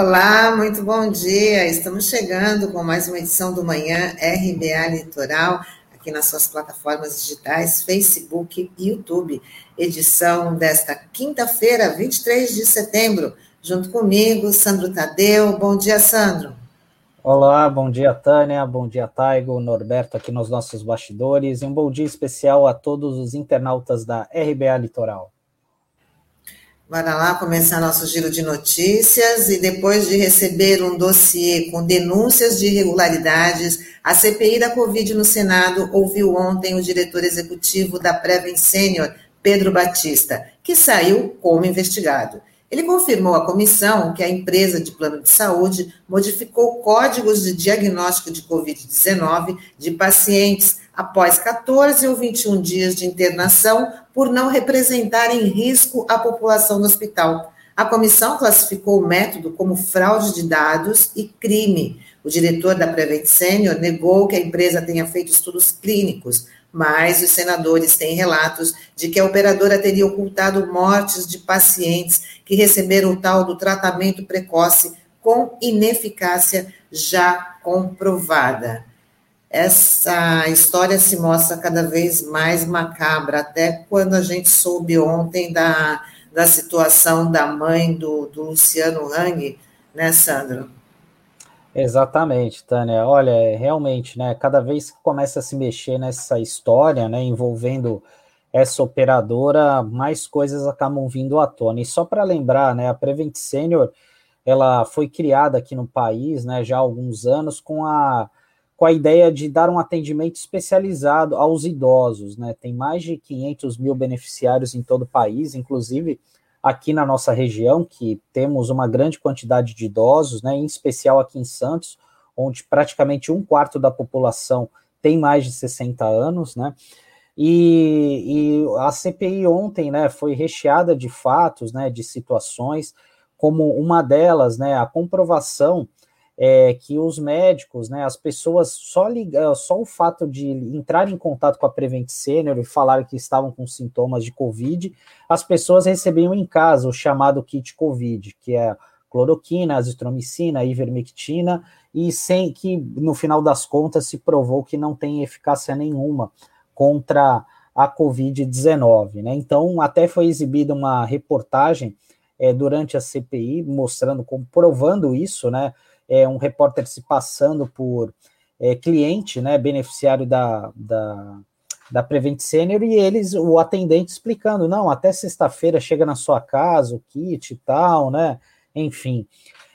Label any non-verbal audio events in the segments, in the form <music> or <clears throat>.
Olá, muito bom dia. Estamos chegando com mais uma edição do Manhã RBA Litoral, aqui nas suas plataformas digitais, Facebook e YouTube. Edição desta quinta-feira, 23 de setembro. Junto comigo, Sandro Tadeu. Bom dia, Sandro. Olá, bom dia, Tânia. Bom dia, Taigo, Norberto aqui nos nossos bastidores. E um bom dia especial a todos os internautas da RBA Litoral. Bora lá começar nosso giro de notícias e depois de receber um dossiê com denúncias de irregularidades, a CPI da Covid no Senado ouviu ontem o diretor executivo da Preven Senior, Pedro Batista, que saiu como investigado. Ele confirmou à comissão que a empresa de plano de saúde modificou códigos de diagnóstico de Covid-19 de pacientes após 14 ou 21 dias de internação por não representarem risco à população no hospital. A comissão classificou o método como fraude de dados e crime. O diretor da Prevent Senior negou que a empresa tenha feito estudos clínicos, mas os senadores têm relatos de que a operadora teria ocultado mortes de pacientes que receberam o tal do tratamento precoce com ineficácia já comprovada. Essa história se mostra cada vez mais macabra, até quando a gente soube ontem da, da situação da mãe do, do Luciano Hang, né, Sandro? Exatamente, Tânia. Olha, é, realmente, né? Cada vez que começa a se mexer nessa história, né, envolvendo essa operadora, mais coisas acabam vindo à tona. E só para lembrar, né, a Prevent Senior, ela foi criada aqui no país, né, já há alguns anos com a com a ideia de dar um atendimento especializado aos idosos, né? Tem mais de 500 mil beneficiários em todo o país, inclusive aqui na nossa região, que temos uma grande quantidade de idosos, né, em especial aqui em Santos, onde praticamente um quarto da população tem mais de 60 anos, né? E, e a CPI ontem, né, foi recheada de fatos, né, de situações, como uma delas, né, a comprovação é, que os médicos, né, as pessoas só ligar, só o fato de entrar em contato com a Prevent Senior e falar que estavam com sintomas de Covid, as pessoas recebiam em casa o chamado kit Covid, que é cloroquina, azitromicina, ivermectina, e sem que no final das contas se provou que não tem eficácia nenhuma contra a Covid-19, né? Então, até foi exibida uma reportagem é, durante a CPI mostrando, comprovando isso, né? É, um repórter se passando por é, cliente, né, beneficiário da, da, da Prevent Senior, e eles, o atendente explicando, não, até sexta-feira chega na sua casa o kit e tal, né, enfim.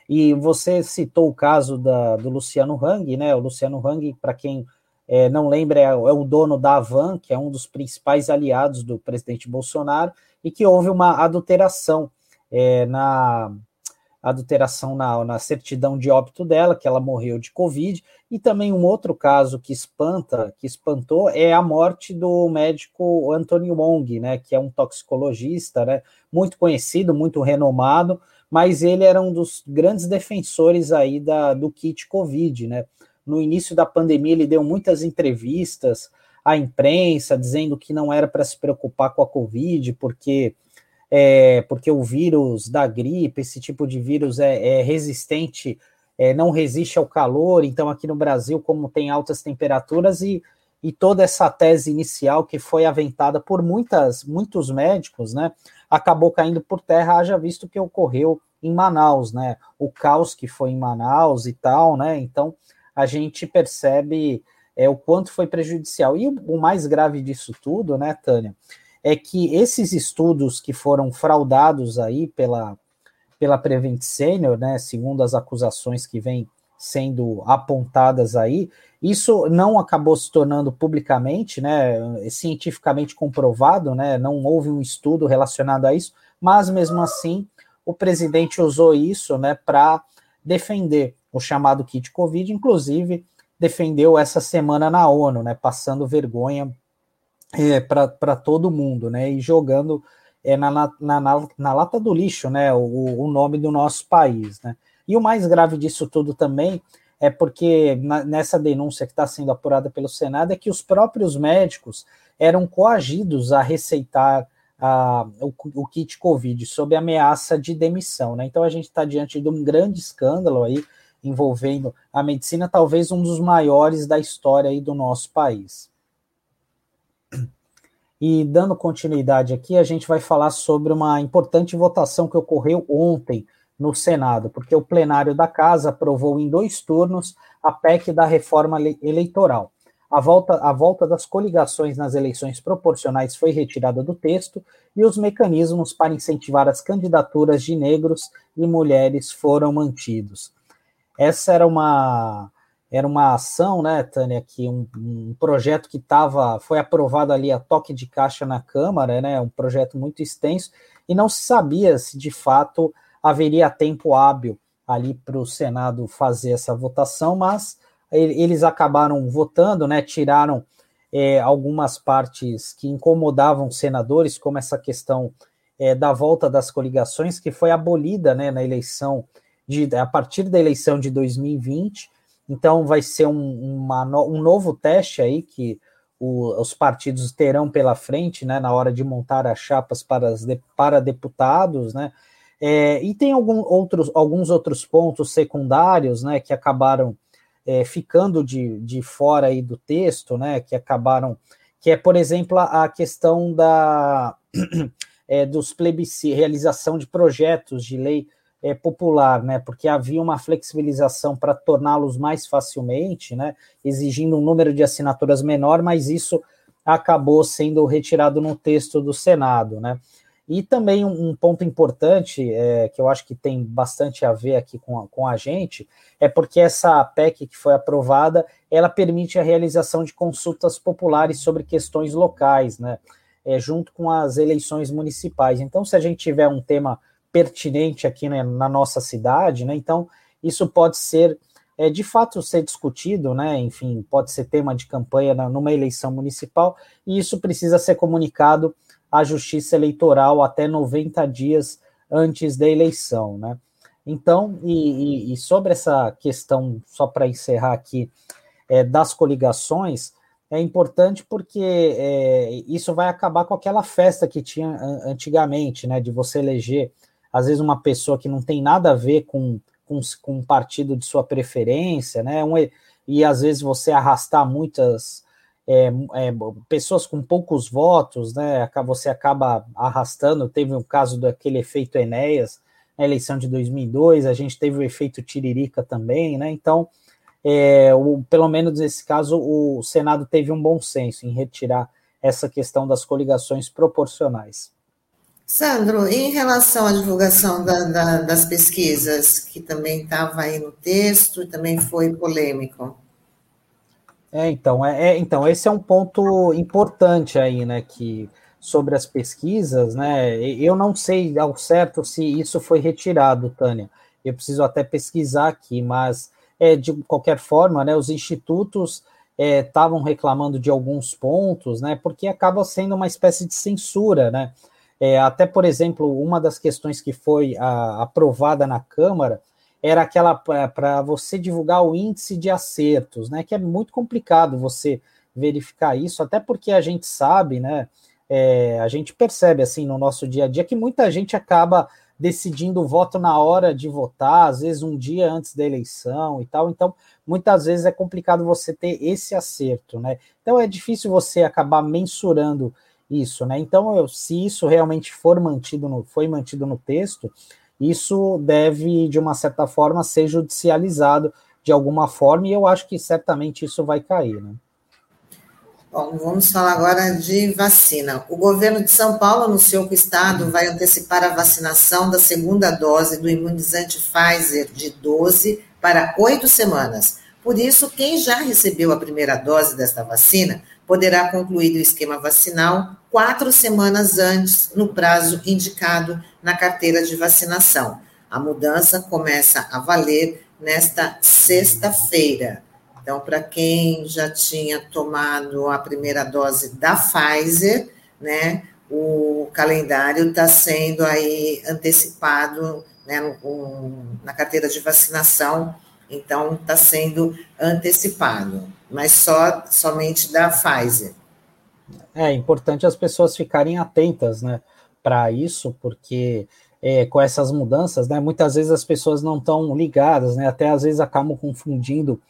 E você citou o caso da, do Luciano Hang, né, o Luciano Hang, para quem é, não lembra, é, é, o dono da Avan, que é um dos principais aliados do presidente Bolsonaro, e que houve uma adulteração é, na, adulteração na, na certidão de óbito dela, que ela morreu de Covid, e também um outro caso que espanta, que espantou, é a morte do médico Anthony Wong, né, que é um toxicologista, né, muito conhecido, muito renomado, mas ele era um dos grandes defensores aí da, do kit Covid, né. No início da pandemia, ele deu muitas entrevistas à imprensa, dizendo que não era para se preocupar com a Covid, porque é, porque o vírus da gripe, esse tipo de vírus é, é resistente, é, não resiste ao calor. Então, aqui no Brasil, como tem altas temperaturas e, e toda essa tese inicial que foi aventada por muitas, muitos médicos, né, acabou caindo por terra, haja visto que ocorreu em Manaus, né, o caos que foi em Manaus e tal, né, então a gente percebe é, o quanto foi prejudicial. E o, mais grave disso tudo, né, Tânia, é que esses estudos que foram fraudados aí pela, pela Prevent Senior, né, segundo as acusações que vêm sendo apontadas aí, isso não acabou se tornando publicamente, né, cientificamente comprovado, né, não houve um estudo relacionado a isso, mas mesmo assim o presidente usou isso, né, para defender o chamado kit Covid, inclusive defendeu essa semana na ONU, né, passando vergonha é, para todo mundo, né? E jogando é, na, na, na, na lata do lixo, né? O, o, nome do nosso país, né? E o mais grave disso tudo também é porque na, nessa denúncia que está sendo apurada pelo Senado é que os próprios médicos eram coagidos a receitar a, o, o, kit Covid, sob ameaça de demissão. Né? Então a gente está diante de um grande escândalo aí envolvendo a medicina, talvez um dos maiores da história aí do nosso país. E dando continuidade aqui, a gente vai falar sobre uma importante votação que ocorreu ontem no Senado, porque o plenário da Casa aprovou em dois turnos a PEC da reforma eleitoral. A volta, a volta das coligações nas eleições proporcionais foi retirada do texto e os mecanismos para incentivar as candidaturas de negros e mulheres foram mantidos. Essa era uma era uma ação, né, Tânia, que um, um projeto que estava foi aprovado ali a toque de caixa na Câmara, né, um projeto muito extenso e não se sabia se de fato haveria tempo hábil ali para o Senado fazer essa votação, mas eles acabaram votando, né, tiraram é, algumas partes que incomodavam os senadores, como essa questão é, da volta das coligações, que foi abolida né, na eleição de, a partir da eleição de 2020. Então, vai ser um, uma, um novo teste aí que o, os partidos terão pela frente, né, na hora de montar as chapas para, as, para deputados, né. É, e tem algum outros, alguns outros pontos secundários, né, que acabaram é, ficando de, de fora aí do texto, né, que acabaram, que é, por exemplo, a questão da <clears throat> é, dos plebiscitos, realização de projetos de lei é, popular, né, porque havia uma flexibilização para torná-los mais facilmente, né, exigindo um número de assinaturas menor, mas isso acabou sendo retirado no texto do Senado, né. E também um, ponto importante, é, que eu acho que tem bastante a ver aqui com a, com a gente, é porque essa PEC que foi aprovada, ela permite a realização de consultas populares sobre questões locais, né? É, junto com as eleições municipais. Então, se a gente tiver um tema pertinente aqui né, na nossa cidade, né? Então, isso pode ser é, de fato ser discutido, né? Enfim, pode ser tema de campanha numa eleição municipal, e isso precisa ser comunicado à Justiça Eleitoral até 90 dias antes da eleição, né? Então, e, e sobre essa questão, só para encerrar aqui, é, das coligações, é importante porque é, isso vai acabar com aquela festa que tinha antigamente, né? De você eleger, às vezes, uma pessoa que não tem nada a ver com, com, com um partido de sua preferência, né? Um, e às vezes você arrastar muitas é, é, pessoas com poucos votos, né? Você acaba arrastando. Teve o caso daquele efeito Enéas na eleição de 2002, a gente teve o efeito Tiririca também, né? Então, é, o, pelo menos nesse caso, o Senado teve um bom senso em retirar essa questão das coligações proporcionais. Sandro, em relação à divulgação da, da, das pesquisas, que também estava aí no texto também foi polêmico. É, então, é, é, então, esse é um ponto importante aí, né, que sobre as pesquisas, né, eu não sei ao certo se isso foi retirado, Tânia, eu preciso até pesquisar aqui, mas é, de qualquer forma, né, os institutos estavam é, reclamando de alguns pontos, né, porque acaba sendo uma espécie de censura, né, é, até, por exemplo, uma das questões que foi a, aprovada na Câmara era aquela para você divulgar o índice de acertos, né? Que é muito complicado você verificar isso, até porque a gente sabe, né? É, a gente percebe assim no nosso dia a dia que muita gente acaba decidindo o voto na hora de votar, às vezes um dia antes da eleição e tal. Então, muitas vezes é complicado você ter esse acerto, né? Então é difícil você acabar mensurando isso, né? Então, eu, se isso realmente for mantido no, foi mantido no texto, isso deve, de uma certa forma, ser judicializado de alguma forma, e eu acho que certamente isso vai cair. Né? Bom, vamos falar agora de vacina. O governo de São Paulo anunciou que o estado vai antecipar a vacinação da segunda dose do imunizante Pfizer de 12 para 8 semanas. Por isso, quem já recebeu a primeira dose desta vacina poderá concluir o esquema vacinal quatro semanas antes, no prazo indicado na carteira de vacinação. A mudança começa a valer nesta sexta-feira. Então, para quem já tinha tomado a primeira dose da Pfizer, né, o calendário está sendo aí antecipado né, no, na carteira de vacinação, então está sendo antecipado mas só somente da Pfizer. É importante as pessoas ficarem atentas, né, para isso, porque é, com essas mudanças, né, muitas vezes as pessoas não estão ligadas, né, até às vezes acabam confundindo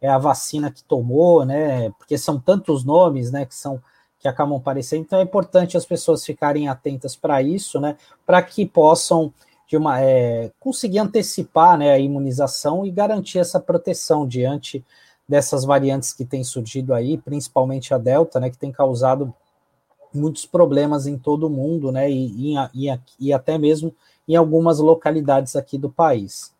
é, a vacina que tomou, né, porque são tantos nomes, né, que são que acabam aparecendo, então é importante as pessoas ficarem atentas para isso, né, para que possam de uma, é, conseguir antecipar né, a imunização e garantir essa proteção diante dessas variantes que têm surgido aí, principalmente a Delta, né, que tem causado muitos problemas em todo o mundo, né, e, e, e até mesmo em algumas localidades aqui do país.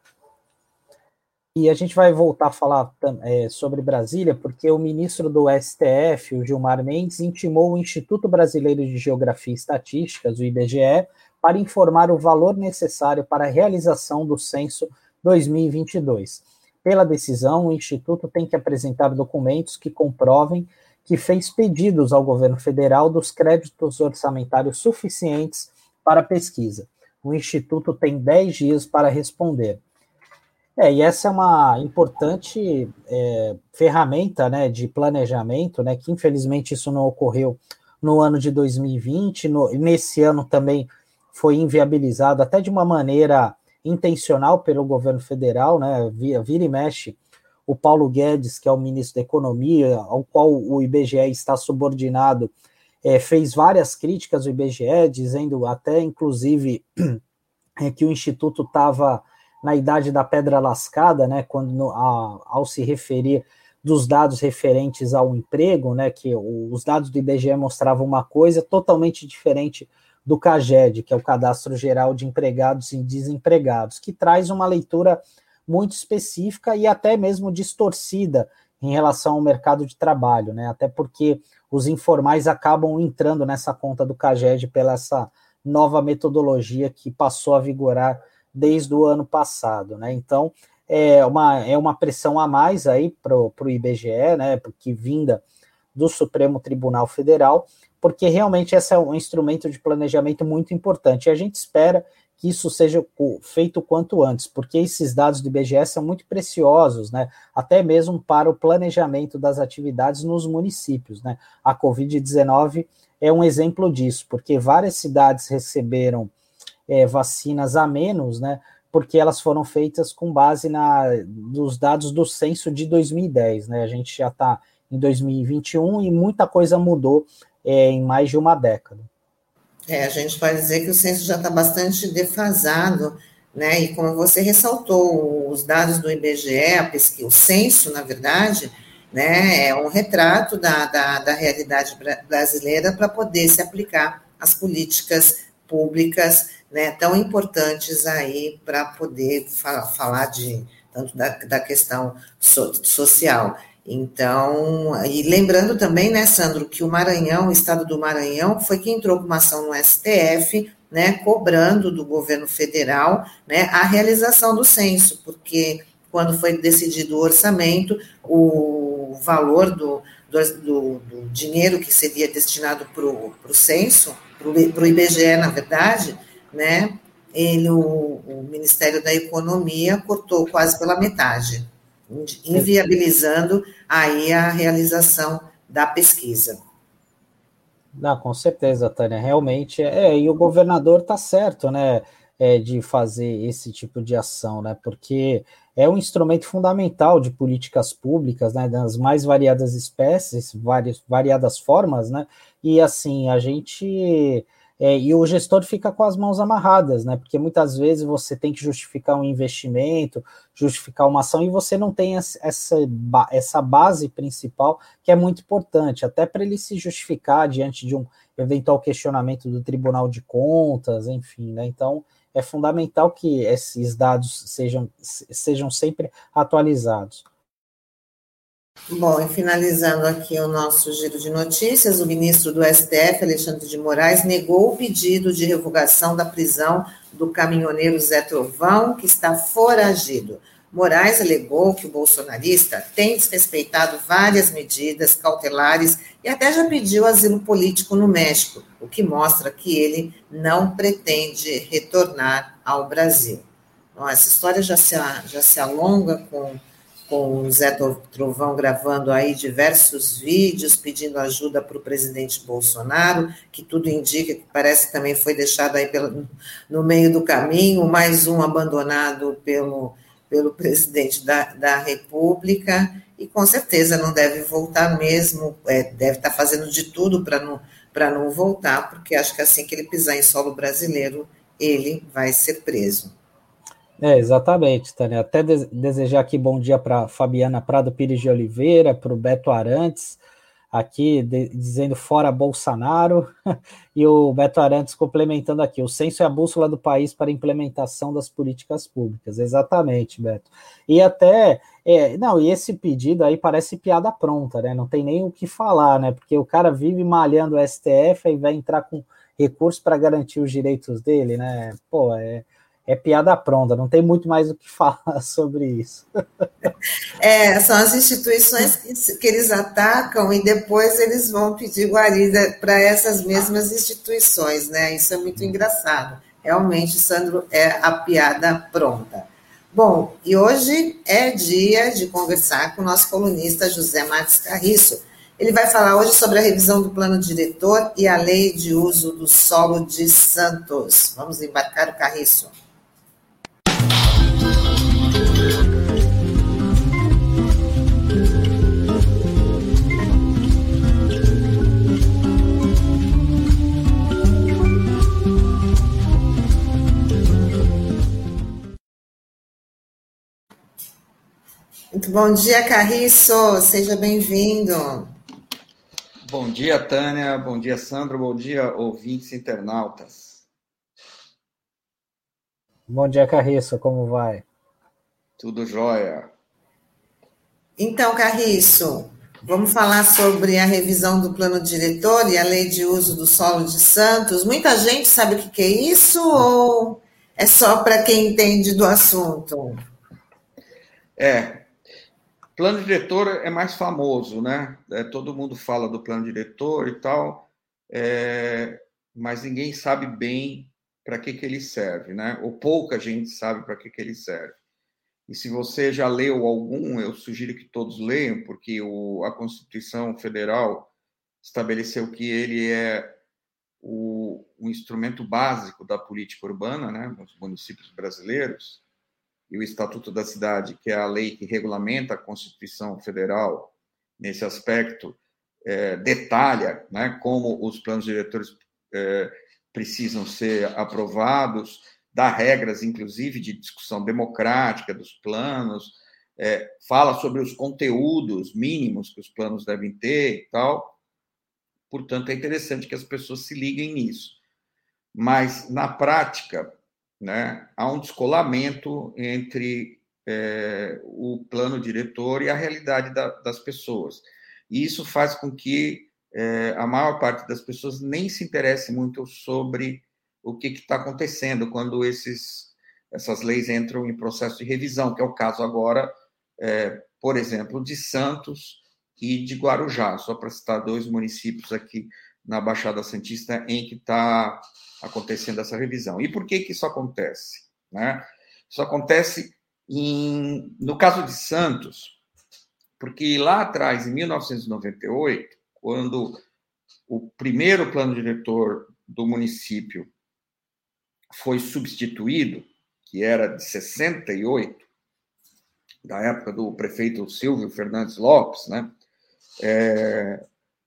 E a gente vai voltar a falar é, sobre Brasília, porque o ministro do STF, o Gilmar Mendes, intimou o Instituto Brasileiro de Geografia e Estatísticas, o IBGE, para informar o valor necessário para a realização do censo 2022. Pela decisão, o Instituto tem que apresentar documentos que comprovem que fez pedidos ao governo federal dos créditos orçamentários suficientes para a pesquisa. O Instituto tem 10 dias para responder. É, e essa é uma importante é, ferramenta né, de planejamento, né, que infelizmente isso não ocorreu no ano de 2020, no, nesse ano também foi inviabilizado até de uma maneira intencional pelo governo federal, né? Vira, vira e mexe o Paulo Guedes, que é o ministro da Economia, ao qual o IBGE está subordinado, é, fez várias críticas ao IBGE, dizendo até, inclusive, <clears throat> é, que o Instituto estava na idade da pedra lascada, né, quando a, ao se referir dos dados referentes ao emprego, né, que os dados do IBGE mostravam uma coisa totalmente diferente do CAGED, que é o Cadastro Geral de Empregados e Desempregados, que traz uma leitura muito específica e até mesmo distorcida em relação ao mercado de trabalho, né? Até porque os informais acabam entrando nessa conta do CAGED pela essa nova metodologia que passou a vigorar desde o ano passado, né? Então é uma, é uma pressão a mais aí para o IBGE, né? Porque vinda do Supremo Tribunal Federal, porque realmente esse é um instrumento de planejamento muito importante. E a gente espera que isso seja feito quanto antes, porque esses dados do IBGE são muito preciosos, né? Até mesmo para o planejamento das atividades nos municípios, né? A Covid-19 é um exemplo disso, porque várias cidades receberam é, vacinas a menos, né? Porque elas foram feitas com base na, nos dados do censo de 2010, né? A gente já está em 2021 e muita coisa mudou é, em mais de uma década. É, a gente pode dizer que o censo já está bastante defasado, né? E como você ressaltou, os dados do IBGE, a pesquisa, o censo, na verdade, né, é um retrato da, da, da realidade brasileira para poder se aplicar às políticas públicas, né, tão importantes aí para poder fa falar de tanto da, da questão so, social. Então, e lembrando também, né, Sandro, que o Maranhão, o estado do Maranhão, foi quem entrou com uma ação no STF, né, cobrando do governo federal, né, a realização do censo, porque quando foi decidido o orçamento, o valor do, do, do, dinheiro que seria destinado para o censo, para o IBGE, na verdade, né, ele, o, o Ministério da Economia cortou quase pela metade inviabilizando aí a realização da pesquisa. Não, com certeza, Tânia, realmente, é, e o governador está certo, né, é, de fazer esse tipo de ação, né, porque é um instrumento fundamental de políticas públicas, né, das mais variadas espécies, várias, variadas formas, né, e assim, a gente é, e o gestor fica com as mãos amarradas, né? Porque muitas vezes você tem que justificar um investimento, justificar uma ação, e você não tem essa, essa base principal, que é muito importante, até para ele se justificar diante de um eventual questionamento do Tribunal de Contas, enfim, né? Então é fundamental que esses dados sejam, sejam sempre atualizados. Bom, e finalizando aqui o nosso giro de notícias, o ministro do STF, Alexandre de Moraes, negou o pedido de revogação da prisão do caminhoneiro Zé Trovão, que está foragido. Moraes alegou que o bolsonarista tem desrespeitado várias medidas cautelares e até já pediu asilo político no México, o que mostra que ele não pretende retornar ao Brasil. Bom, essa história já se, já se alonga com com o Zé Trovão gravando aí diversos vídeos pedindo ajuda para o presidente Bolsonaro, que tudo indica que parece que também foi deixado aí pelo, no meio do caminho, mais um abandonado pelo, pelo presidente da, da República, e com certeza não deve voltar mesmo, é, deve estar fazendo de tudo para não, não voltar, porque acho que assim que ele pisar em solo brasileiro, ele vai ser preso. É, exatamente, Tânia. Até de desejar aqui bom dia para Fabiana Prado Pires de Oliveira, para o Beto Arantes, aqui dizendo fora Bolsonaro, <laughs> e o Beto Arantes complementando aqui, o censo é a bússola do país para a implementação das políticas públicas. Exatamente, Beto. E até, é, não, e esse pedido aí parece piada pronta, né? Não tem nem o que falar, né? Porque o cara vive malhando o STF e vai entrar com recurso para garantir os direitos dele, né? Pô, é é piada pronta, não tem muito mais o que <laughs> falar sobre isso. É, são as instituições que, que eles atacam e depois eles vão pedir guarida para essas mesmas instituições, né? Isso é muito engraçado. Realmente, Sandro, é a piada pronta. Bom, e hoje é dia de conversar com o nosso colunista José Marques Carriço. Ele vai falar hoje sobre a revisão do plano diretor e a lei de uso do solo de Santos. Vamos embarcar o Carriço. Muito bom dia, Carriço. Seja bem-vindo. Bom dia, Tânia. Bom dia, Sandro. Bom dia, ouvintes internautas. Bom dia, Carriço. Como vai? Tudo jóia. Então, Carriço, vamos falar sobre a revisão do plano diretor e a lei de uso do solo de Santos. Muita gente sabe o que é isso ou é só para quem entende do assunto? É, Plano diretor é mais famoso, né? É, todo mundo fala do plano diretor e tal, é, mas ninguém sabe bem para que, que ele serve, né? Ou pouca gente sabe para que, que ele serve. E se você já leu algum, eu sugiro que todos leiam, porque o, a Constituição Federal estabeleceu que ele é o, o instrumento básico da política urbana, né, nos municípios brasileiros e o Estatuto da Cidade, que é a lei que regulamenta a Constituição Federal nesse aspecto, é, detalha né, como os planos diretores é, precisam ser aprovados, dá regras, inclusive, de discussão democrática dos planos, é, fala sobre os conteúdos mínimos que os planos devem ter e tal. Portanto, é interessante que as pessoas se liguem nisso. Mas, na prática, né, há um descolamento entre é, o plano diretor e a realidade da, das pessoas. E isso faz com que é, a maior parte das pessoas nem se interesse muito sobre o que está acontecendo quando esses, essas leis entram em processo de revisão, que é o caso agora, é, por exemplo, de Santos e de Guarujá, só para citar dois municípios aqui na Baixada Santista em que está acontecendo essa revisão. E por que, que isso acontece? Né? Isso acontece em, no caso de Santos, porque lá atrás, em 1998, quando o primeiro plano diretor do município foi substituído, que era de 68, da época do prefeito Silvio Fernandes Lopes, né? É,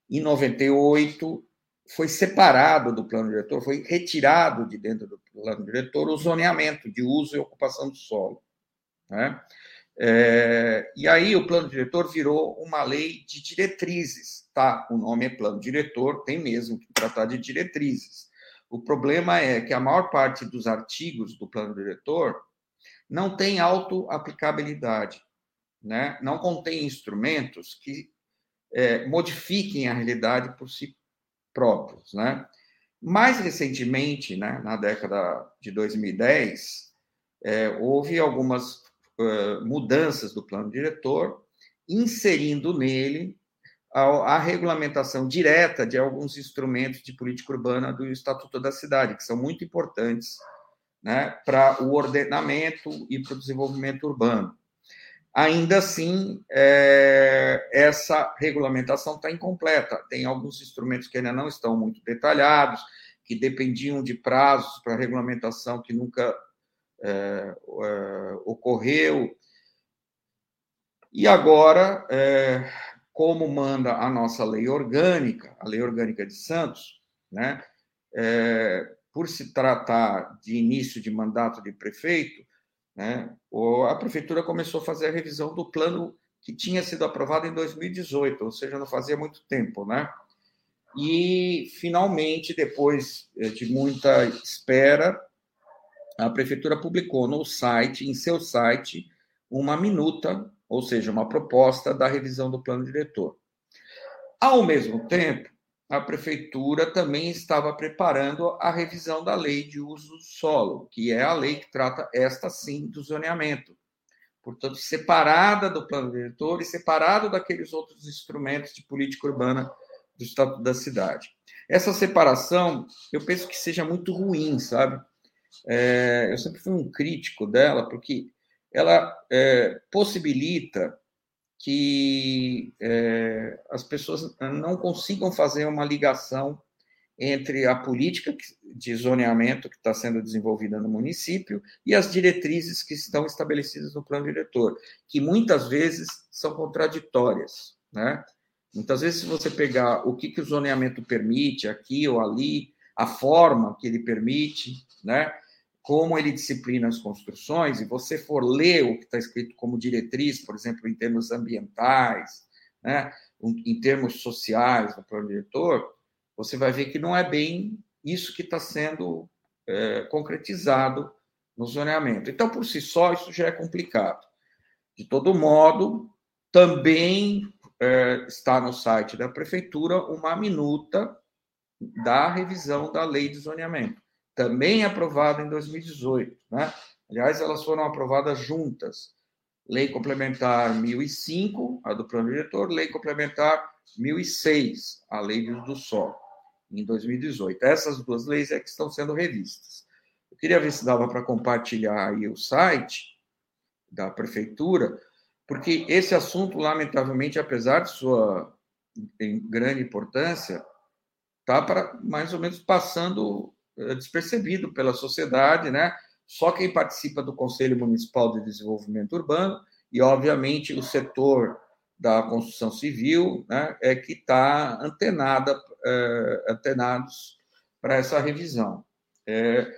em 98, foi separado do plano diretor, foi retirado de dentro do plano diretor o zoneamento de uso e ocupação do solo. Né? É, e aí o plano diretor virou uma lei de diretrizes, tá? O nome é plano diretor, tem mesmo que tratar de diretrizes. O problema é que a maior parte dos artigos do plano diretor não tem auto-aplicabilidade, né? não contém instrumentos que é, modifiquem a realidade por si próprios, né? Mais recentemente, né, na década de 2010, é, houve algumas uh, mudanças do plano diretor, inserindo nele a, a, regulamentação direta de alguns instrumentos de política urbana do Estatuto da Cidade, que são muito importantes né, para o ordenamento e para o desenvolvimento urbano. Ainda assim, é, essa regulamentação está incompleta. Tem alguns instrumentos que ainda não estão muito detalhados, que dependiam de prazos para regulamentação que nunca é, é, ocorreu. E agora, é, como manda a nossa lei orgânica, a lei orgânica de Santos, né, é, por se tratar de início de mandato de prefeito, né, a prefeitura começou a fazer a revisão do plano que tinha sido aprovado em 2018, ou seja, não fazia muito tempo, né? E finalmente, depois é, de muita espera, a prefeitura publicou no site, em seu site, uma minuta ou seja, uma proposta da revisão do plano diretor. Ao mesmo tempo, a prefeitura também estava preparando a revisão da lei de uso do solo, que é a lei que trata esta sim do zoneamento. Portanto, separada do plano diretor e separado daqueles outros instrumentos de política urbana do Estatuto da Cidade. Essa separação, eu penso que seja muito ruim, sabe? É, eu sempre fui um crítico dela, porque ela é, possibilita que é, as pessoas não consigam fazer uma ligação entre a política de zoneamento que está sendo desenvolvida no município e as diretrizes que estão estabelecidas no plano diretor, que muitas vezes são contraditórias, né? Muitas vezes, se você pegar o que, que o zoneamento permite aqui ou ali, a forma que ele permite, né? Como ele disciplina as construções, e você for ler o que está escrito como diretriz, por exemplo, em termos ambientais, né, em termos sociais no plano diretor, você vai ver que não é bem isso que está sendo é, concretizado no zoneamento. Então, por si só, isso já é complicado. De todo modo, também é, está no site da prefeitura uma minuta da revisão da lei de zoneamento também aprovada em 2018. Né? Aliás, elas foram aprovadas juntas. Lei Complementar 1005, a do Plano Diretor, Lei Complementar 1006, a Lei do solo, em 2018. Essas duas leis é que estão sendo revistas. Eu queria ver se dava para compartilhar aí o site da Prefeitura, porque esse assunto, lamentavelmente, apesar de sua grande importância, está mais ou menos passando despercebido pela sociedade, né? Só quem participa do Conselho Municipal de Desenvolvimento Urbano e, obviamente, o setor da construção civil, né, é que está antenada, é, antenados para essa revisão. É,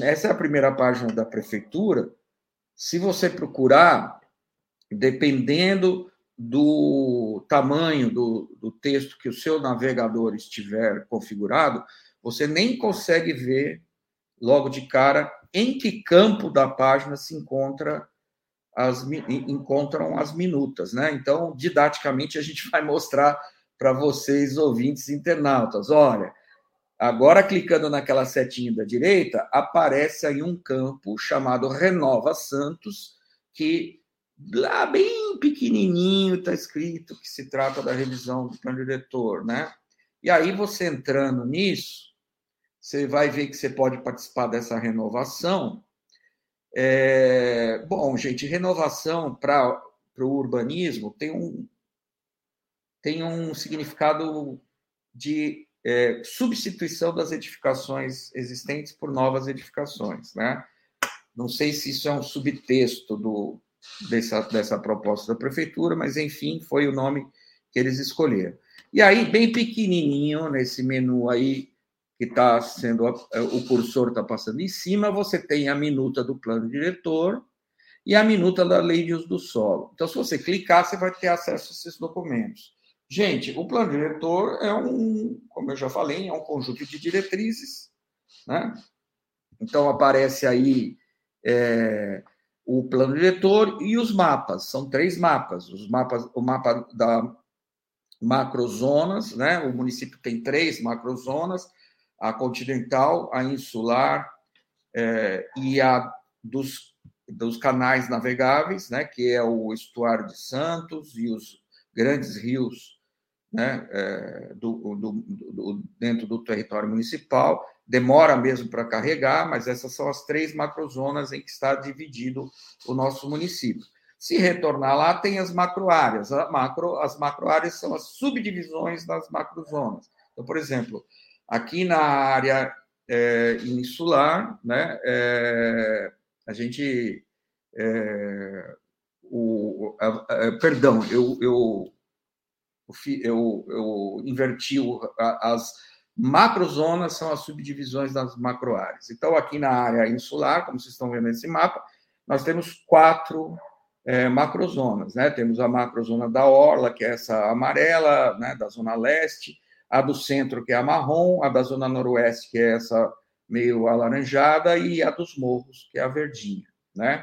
essa é a primeira página da prefeitura. Se você procurar, dependendo do tamanho do, do texto que o seu navegador estiver configurado, você nem consegue ver logo de cara em que campo da página se encontra as, encontram as minutas, né? Então, didaticamente, a gente <laughs> vai mostrar para vocês, ouvintes internautas. Olha, agora clicando naquela setinha da direita, aparece aí um campo chamado Renova Santos, que lá bem pequenininho está escrito que se trata da revisão do plano diretor, né? E aí você entrando nisso, você vai ver que você pode participar dessa renovação. É, bom, gente, renovação para o urbanismo tem um, tem um significado de é, substituição das edificações existentes por novas edificações. Né? Não sei se isso é um subtexto do, dessa, dessa proposta da prefeitura, mas, enfim, foi o nome que eles escolheram. E aí, bem pequenininho, nesse menu aí, que está sendo é, o cursor está passando em cima, você tem a minuta do plano diretor e a minuta da lei de uso do solo. Então, se você clicar, você vai ter acesso a esses documentos. Gente, o plano diretor é um, como eu já falei, é um conjunto de diretrizes, né? Então aparece aí é, o plano diretor e os mapas. São três mapas. Os mapas, o mapa da macrozonas, né? O município tem três macrozonas a continental, a insular é, e a dos, dos canais navegáveis, né, que é o estuário de Santos e os grandes rios né, é, do, do, do, dentro do território municipal. Demora mesmo para carregar, mas essas são as três macrozonas em que está dividido o nosso município. Se retornar lá, tem as macroáreas. Macro, as macroáreas são as subdivisões das macrozonas. Então, por exemplo, aqui na área é, insular, né, é, a gente. É, o, a, a, perdão, eu, eu, eu, eu inverti o, a, as macrozonas são as subdivisões das macroáreas. Então, aqui na área insular, como vocês estão vendo nesse mapa, nós temos quatro é, macrozonas. Né? Temos a macrozona da Orla, que é essa amarela, né, da zona leste, a do centro, que é a marrom, a da zona noroeste, que é essa meio alaranjada, e a dos morros, que é a verdinha. Né?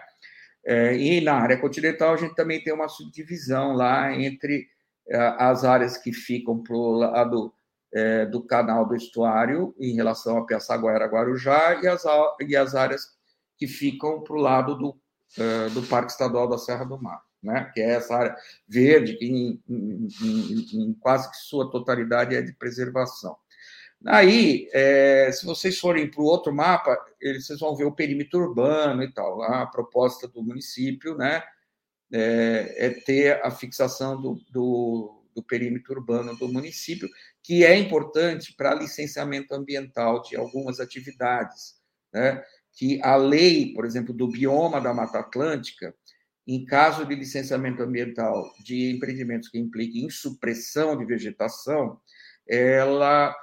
É, e na área continental, a gente também tem uma subdivisão lá entre é, as áreas que ficam para o lado é, do canal do estuário, em relação a Piaçaguera, Guarujá, e as, e as áreas que ficam para o lado do uh, do Parque Estadual da Serra do Mar, né? que é essa área verde, que em, em, em, em quase que sua totalidade é de preservação. Aí, é, se vocês forem para o outro mapa, eles, vocês vão ver o perímetro urbano e tal. A proposta do município né, é, é ter a fixação do, do, do, perímetro urbano do município, que é importante para licenciamento ambiental de algumas atividades. Né? que a lei, por exemplo, do bioma da Mata Atlântica, em caso de licenciamento ambiental de empreendimentos que impliquem em supressão de vegetação, ela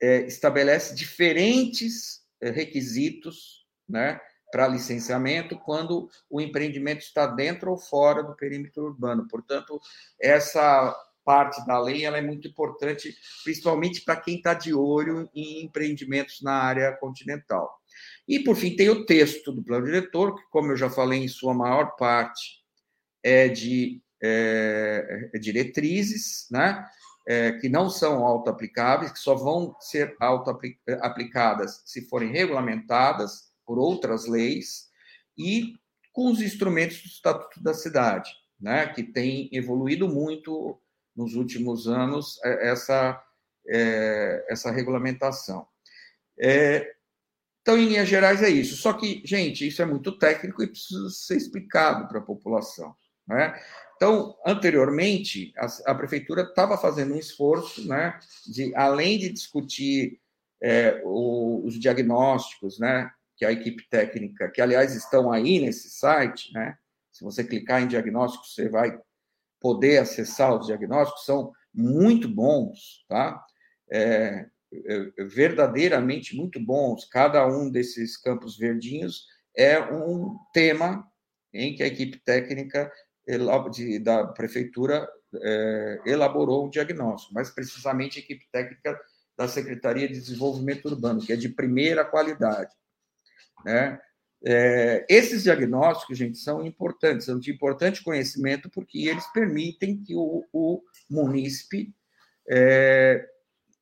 é, estabelece diferentes é, requisitos né, para licenciamento quando o empreendimento está dentro ou fora do perímetro urbano. Portanto, essa parte da lei ela é muito importante, principalmente para quem está de olho em empreendimentos na área continental. E, por fim, tem o texto do plano diretor, que, como eu já falei, em sua maior parte é de é, é diretrizes, né? É, que não são auto-aplicáveis, que só vão ser auto-aplicadas se forem regulamentadas por outras leis, e com os instrumentos do Estatuto da Cidade, né? que tem evoluído muito nos últimos anos é, essa, é, essa regulamentação. É, então, em linhas gerais, é isso. Só que, gente, isso é muito técnico e precisa ser explicado para a população. Né? Então, anteriormente, a, a prefeitura estava fazendo um esforço, né, de além de discutir é, o, os diagnósticos, né, que a equipe técnica, que aliás estão aí nesse site, né, se você clicar em diagnósticos, você vai poder acessar os diagnósticos, são muito bons, tá? É verdadeiramente muito bons. Cada um desses campos verdinhos é um tema em que a equipe técnica da prefeitura é, elaborou um diagnóstico, mas precisamente a equipe técnica da Secretaria de Desenvolvimento Urbano, que é de primeira qualidade. Né? É, esses diagnósticos, gente, são importantes, são de importante conhecimento, porque eles permitem que o, o munícipe é,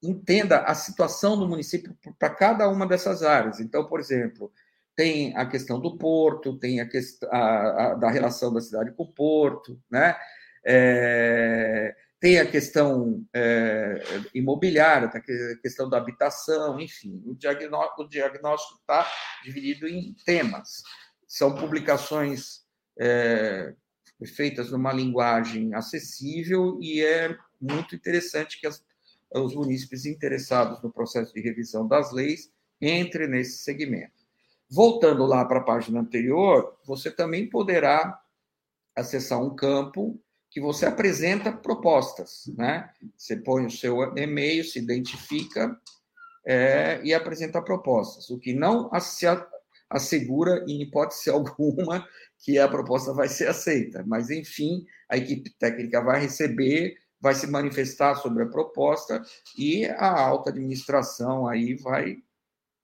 entenda a situação do município para cada uma dessas áreas. Então, por exemplo, tem a questão do porto, tem a questão a, a, da relação da cidade com o porto, né? É, tem a questão é, imobiliária, a questão da habitação, enfim, o diagnóstico está dividido em temas. São publicações é, feitas numa linguagem acessível e é muito interessante que as os munícipes interessados no processo de revisão das leis entrem nesse segmento. Voltando lá para a página anterior, você também poderá acessar um campo que você apresenta propostas, né? Você põe o seu e-mail, se identifica é, e apresenta propostas, o que não se assegura, em hipótese <laughs> alguma, que a proposta vai ser aceita. Mas, enfim, a equipe técnica vai receber vai se manifestar sobre a proposta e a alta administração aí vai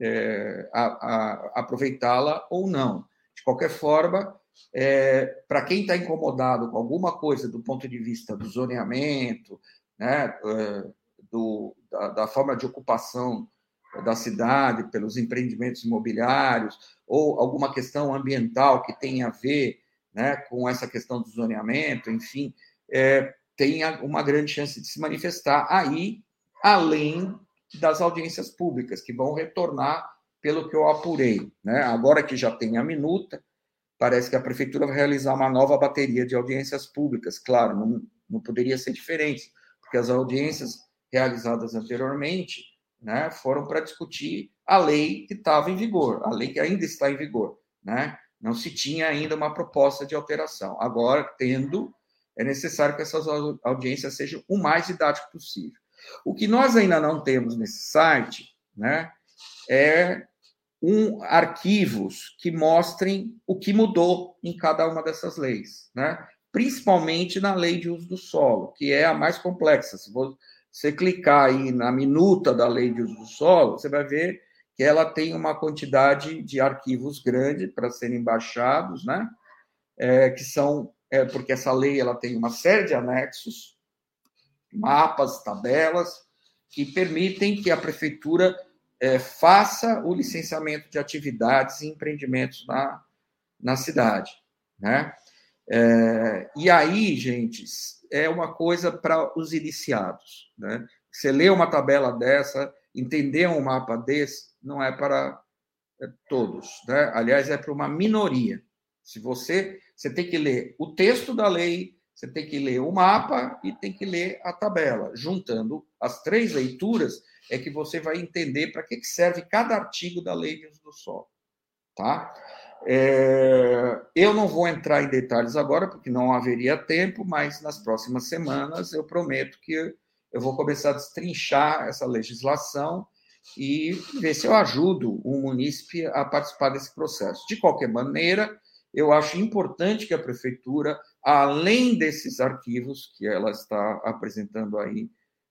é, aproveitá-la ou não. De qualquer forma, é, para quem está incomodado com alguma coisa do ponto de vista do zoneamento, né, é, do, da, da forma de ocupação da cidade pelos empreendimentos imobiliários ou alguma questão ambiental que tenha a ver né, com essa questão do zoneamento, enfim, é, tem uma grande chance de se manifestar aí, além das audiências públicas, que vão retornar pelo que eu apurei. Né? Agora que já tem a minuta, parece que a prefeitura vai realizar uma nova bateria de audiências públicas. Claro, não, não poderia ser diferente, porque as audiências realizadas anteriormente né, foram para discutir a lei que estava em vigor, a lei que ainda está em vigor. Né? Não se tinha ainda uma proposta de alteração. Agora, tendo, é necessário que essas audiências sejam o mais didático possível. O que nós ainda não temos nesse site né, é um, arquivos que mostrem o que mudou em cada uma dessas leis, né? principalmente na lei de uso do solo, que é a mais complexa. Se você clicar aí na minuta da lei de uso do solo, você vai ver que ela tem uma quantidade de arquivos grande para serem baixados, né? É, que são é, porque essa lei ela tem uma série de anexos, mapas, tabelas que permitem que a prefeitura é, faça o licenciamento de atividades e empreendimentos na, na cidade. Né? É, e aí, gente, é uma coisa para os iniciados. Né? Você lê uma tabela dessa, entender um mapa desse, não é para é, todos. Né? Aliás, é para uma minoria. Se você, você tem que ler o texto da lei, você tem que ler o mapa e tem que ler a tabela. Juntando as três leituras, é que você vai entender para que serve cada artigo da lei de uso do solo. Tá? É, eu não vou entrar em detalhes agora, porque não haveria tempo, mas nas próximas semanas eu prometo que eu vou começar a destrinchar essa legislação e ver se eu ajudo o munícipe a participar desse processo. De qualquer maneira, eu acho importante que a prefeitura, além desses arquivos que ela está apresentando aí,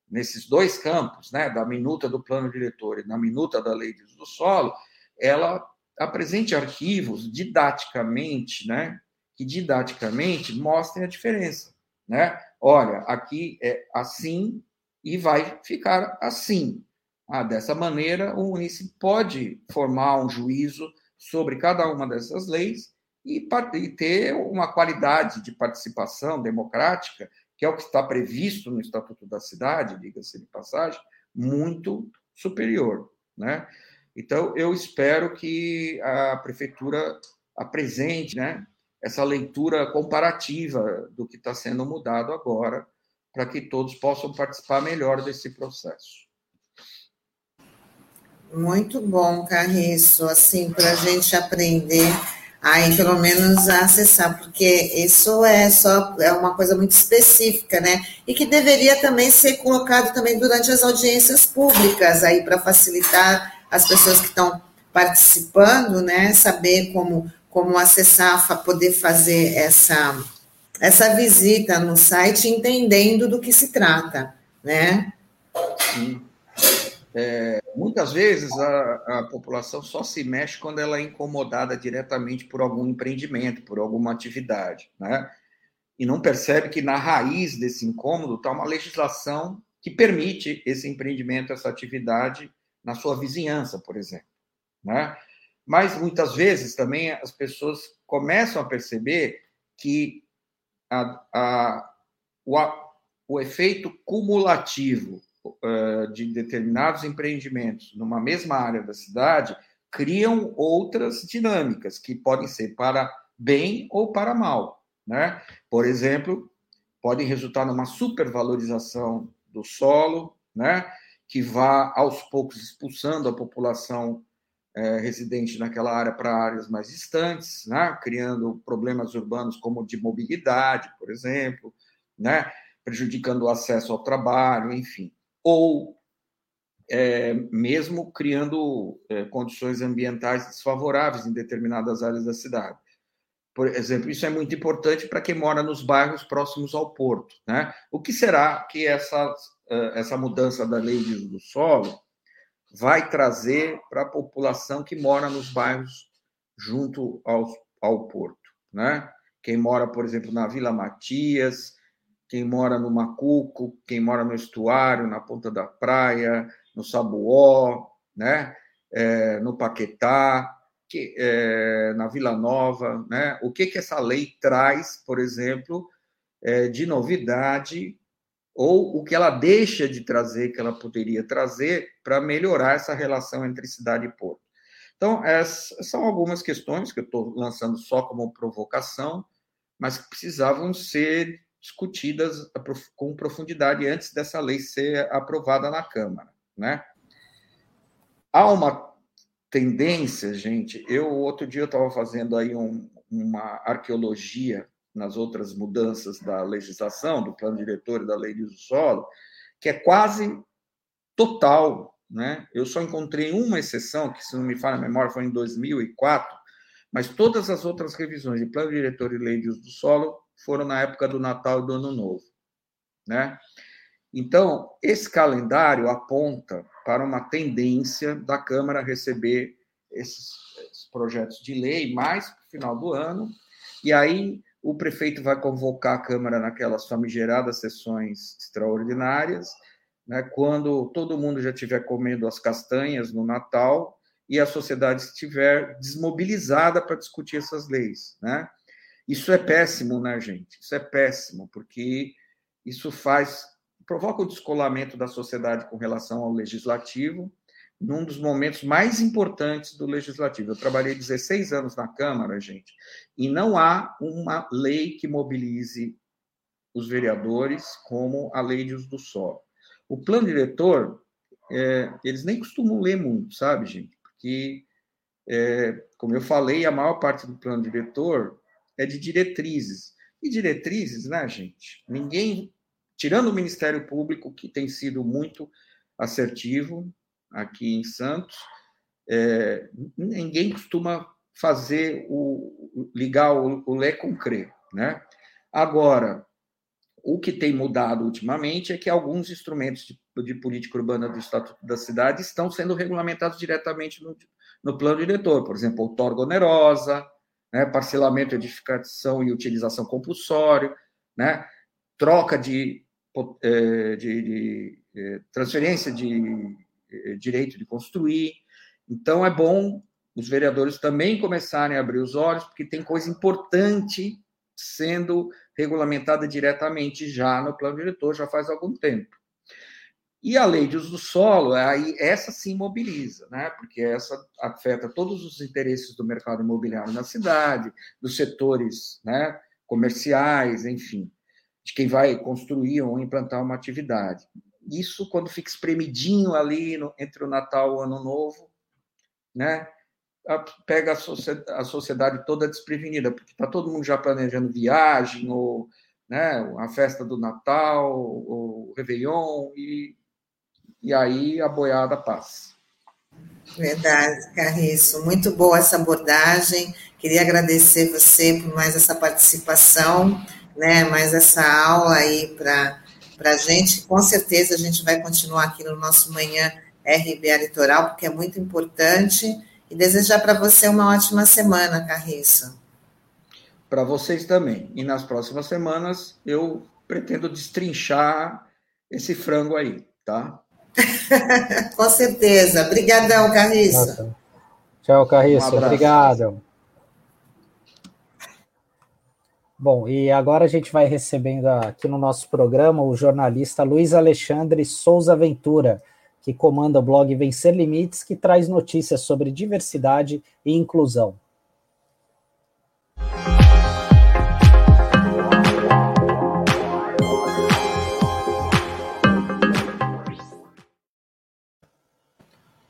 nesses dois campos, né, da minuta do plano diretor e da minuta da lei de uso do solo, ela apresente arquivos didaticamente, né, que didaticamente mostrem a diferença, né? Olha, aqui é assim e vai ficar assim. Ah, dessa maneira, o município pode formar um juízo sobre cada uma dessas leis e, e ter uma qualidade de participação democrática, que é o que está previsto no Estatuto da Cidade, diga-se de passagem, muito superior. Né? Então, eu espero que a prefeitura apresente né, essa leitura comparativa do que está sendo mudado agora, para que todos possam participar melhor desse processo. Muito bom, Carriço, assim, para a gente aprender aí pelo menos acessar, porque isso é só é uma coisa muito específica, né? E que deveria também ser colocado também durante as audiências públicas aí para facilitar as pessoas que estão participando, né? Saber como como acessar, poder fazer essa essa visita no site, entendendo do que se trata, né? Sim. É, muitas vezes a, a, população só se mexe quando ela é incomodada diretamente por algum empreendimento, por alguma atividade, né? E não percebe que na raiz desse incômodo está uma legislação que permite esse empreendimento, essa atividade na sua vizinhança, por exemplo, né? Mas muitas vezes também as pessoas começam a perceber que a, a, o, o efeito cumulativo de determinados empreendimentos numa mesma área da cidade criam outras dinâmicas que podem ser para bem ou para mal, né? Por exemplo, podem resultar numa supervalorização do solo, né? Que vá aos poucos expulsando a população é, residente naquela área para áreas mais distantes, né? Criando problemas urbanos como de mobilidade, por exemplo, né? Prejudicando o acesso ao trabalho, enfim ou é, mesmo criando é, condições ambientais desfavoráveis em determinadas áreas da cidade. Por exemplo, isso é muito importante para quem mora nos bairros próximos ao porto. Né? O que será que essa, é, essa mudança da lei de uso do solo vai trazer para a população que mora nos bairros junto ao, ao porto? Né? Quem mora, por exemplo, na Vila Matias, quem mora no Macuco, quem mora no estuário, na ponta da praia, no Sabuó, né? É, no Paquetá, que, é, na Vila Nova, né? O que que essa lei traz, por exemplo, é, de novidade ou o que ela deixa de trazer, que ela poderia trazer para melhorar essa relação entre cidade e porto. Então, essas são algumas questões que eu estou lançando só como provocação, mas que precisavam ser discutidas com profundidade antes dessa lei ser aprovada na Câmara, né? Há uma tendência, gente. Eu outro dia eu estava fazendo aí um, uma arqueologia nas outras mudanças da legislação, do plano diretor e da lei de uso solo, que é quase total, né? Eu só encontrei uma exceção, que se não me falha a memória foi em 2004, mas todas as outras revisões de plano diretor e lei de uso do solo foram na época do Natal e do Ano Novo, né? Então, esse calendário aponta para uma tendência da Câmara receber esses, esses projetos de lei mais para o final do ano, e aí o prefeito vai convocar a Câmara naquelas famigeradas sessões extraordinárias, né, quando todo mundo já estiver comendo as castanhas no Natal e a sociedade estiver desmobilizada para discutir essas leis. Né? Isso é péssimo, né, gente? Isso é péssimo, porque isso faz provoca o descolamento da sociedade com relação ao legislativo, num dos momentos mais importantes do legislativo. Eu trabalhei 16 anos na Câmara, gente, e não há uma lei que mobilize os vereadores como a lei de uso do solo. O plano diretor, é, eles nem costumam ler muito, sabe, gente? Porque, é, como eu falei, a maior parte do plano diretor é de diretrizes. E diretrizes, né, gente? Ninguém, tirando o Ministério Público, que tem sido muito assertivo, aqui em Santos, é, ninguém costuma fazer o ligar o, o lé com crê, né? Agora, o que tem mudado ultimamente é que alguns instrumentos de, de, política urbana do Estatuto da Cidade estão sendo regulamentados diretamente no, no plano diretor, por exemplo, outorga onerosa, né, parcelamento, edificação e utilização compulsório, né, troca de, é, de, de é, transferência de eh, direito de construir. Então, é bom os vereadores também começarem a abrir os olhos, porque tem coisa importante sendo regulamentada diretamente já no plano diretor, já faz algum tempo. E a lei de uso do solo, aí essa sim mobiliza, né? porque essa afeta todos os interesses do mercado imobiliário na cidade, dos setores né, comerciais, enfim, de quem vai construir ou implantar uma atividade isso quando fica espremidinho ali no, entre o Natal e o Ano Novo, né? Pega a sociedade, toda desprevenida, porque está todo mundo já planejando viagem, ou né, a festa do Natal, o Réveillon, e, e aí a boiada passa. Verdade, Carriço. Muito boa essa abordagem. Queria agradecer você por mais essa participação, né, mais essa aula aí para a gente. Com certeza a gente vai continuar aqui no nosso Manhã RBA Litoral, porque é muito importante. E desejar para você uma ótima semana, Carriço. Para vocês também. E nas próximas semanas eu pretendo destrinchar esse frango aí, tá? <laughs> Com certeza. Obrigadão, Carriço. Tchau, Carriço. Um Obrigado. Bom, e agora a gente vai recebendo aqui no nosso programa o jornalista Luiz Alexandre Souza Ventura, que comanda o blog Vencer Limites, que traz notícias sobre diversidade e inclusão.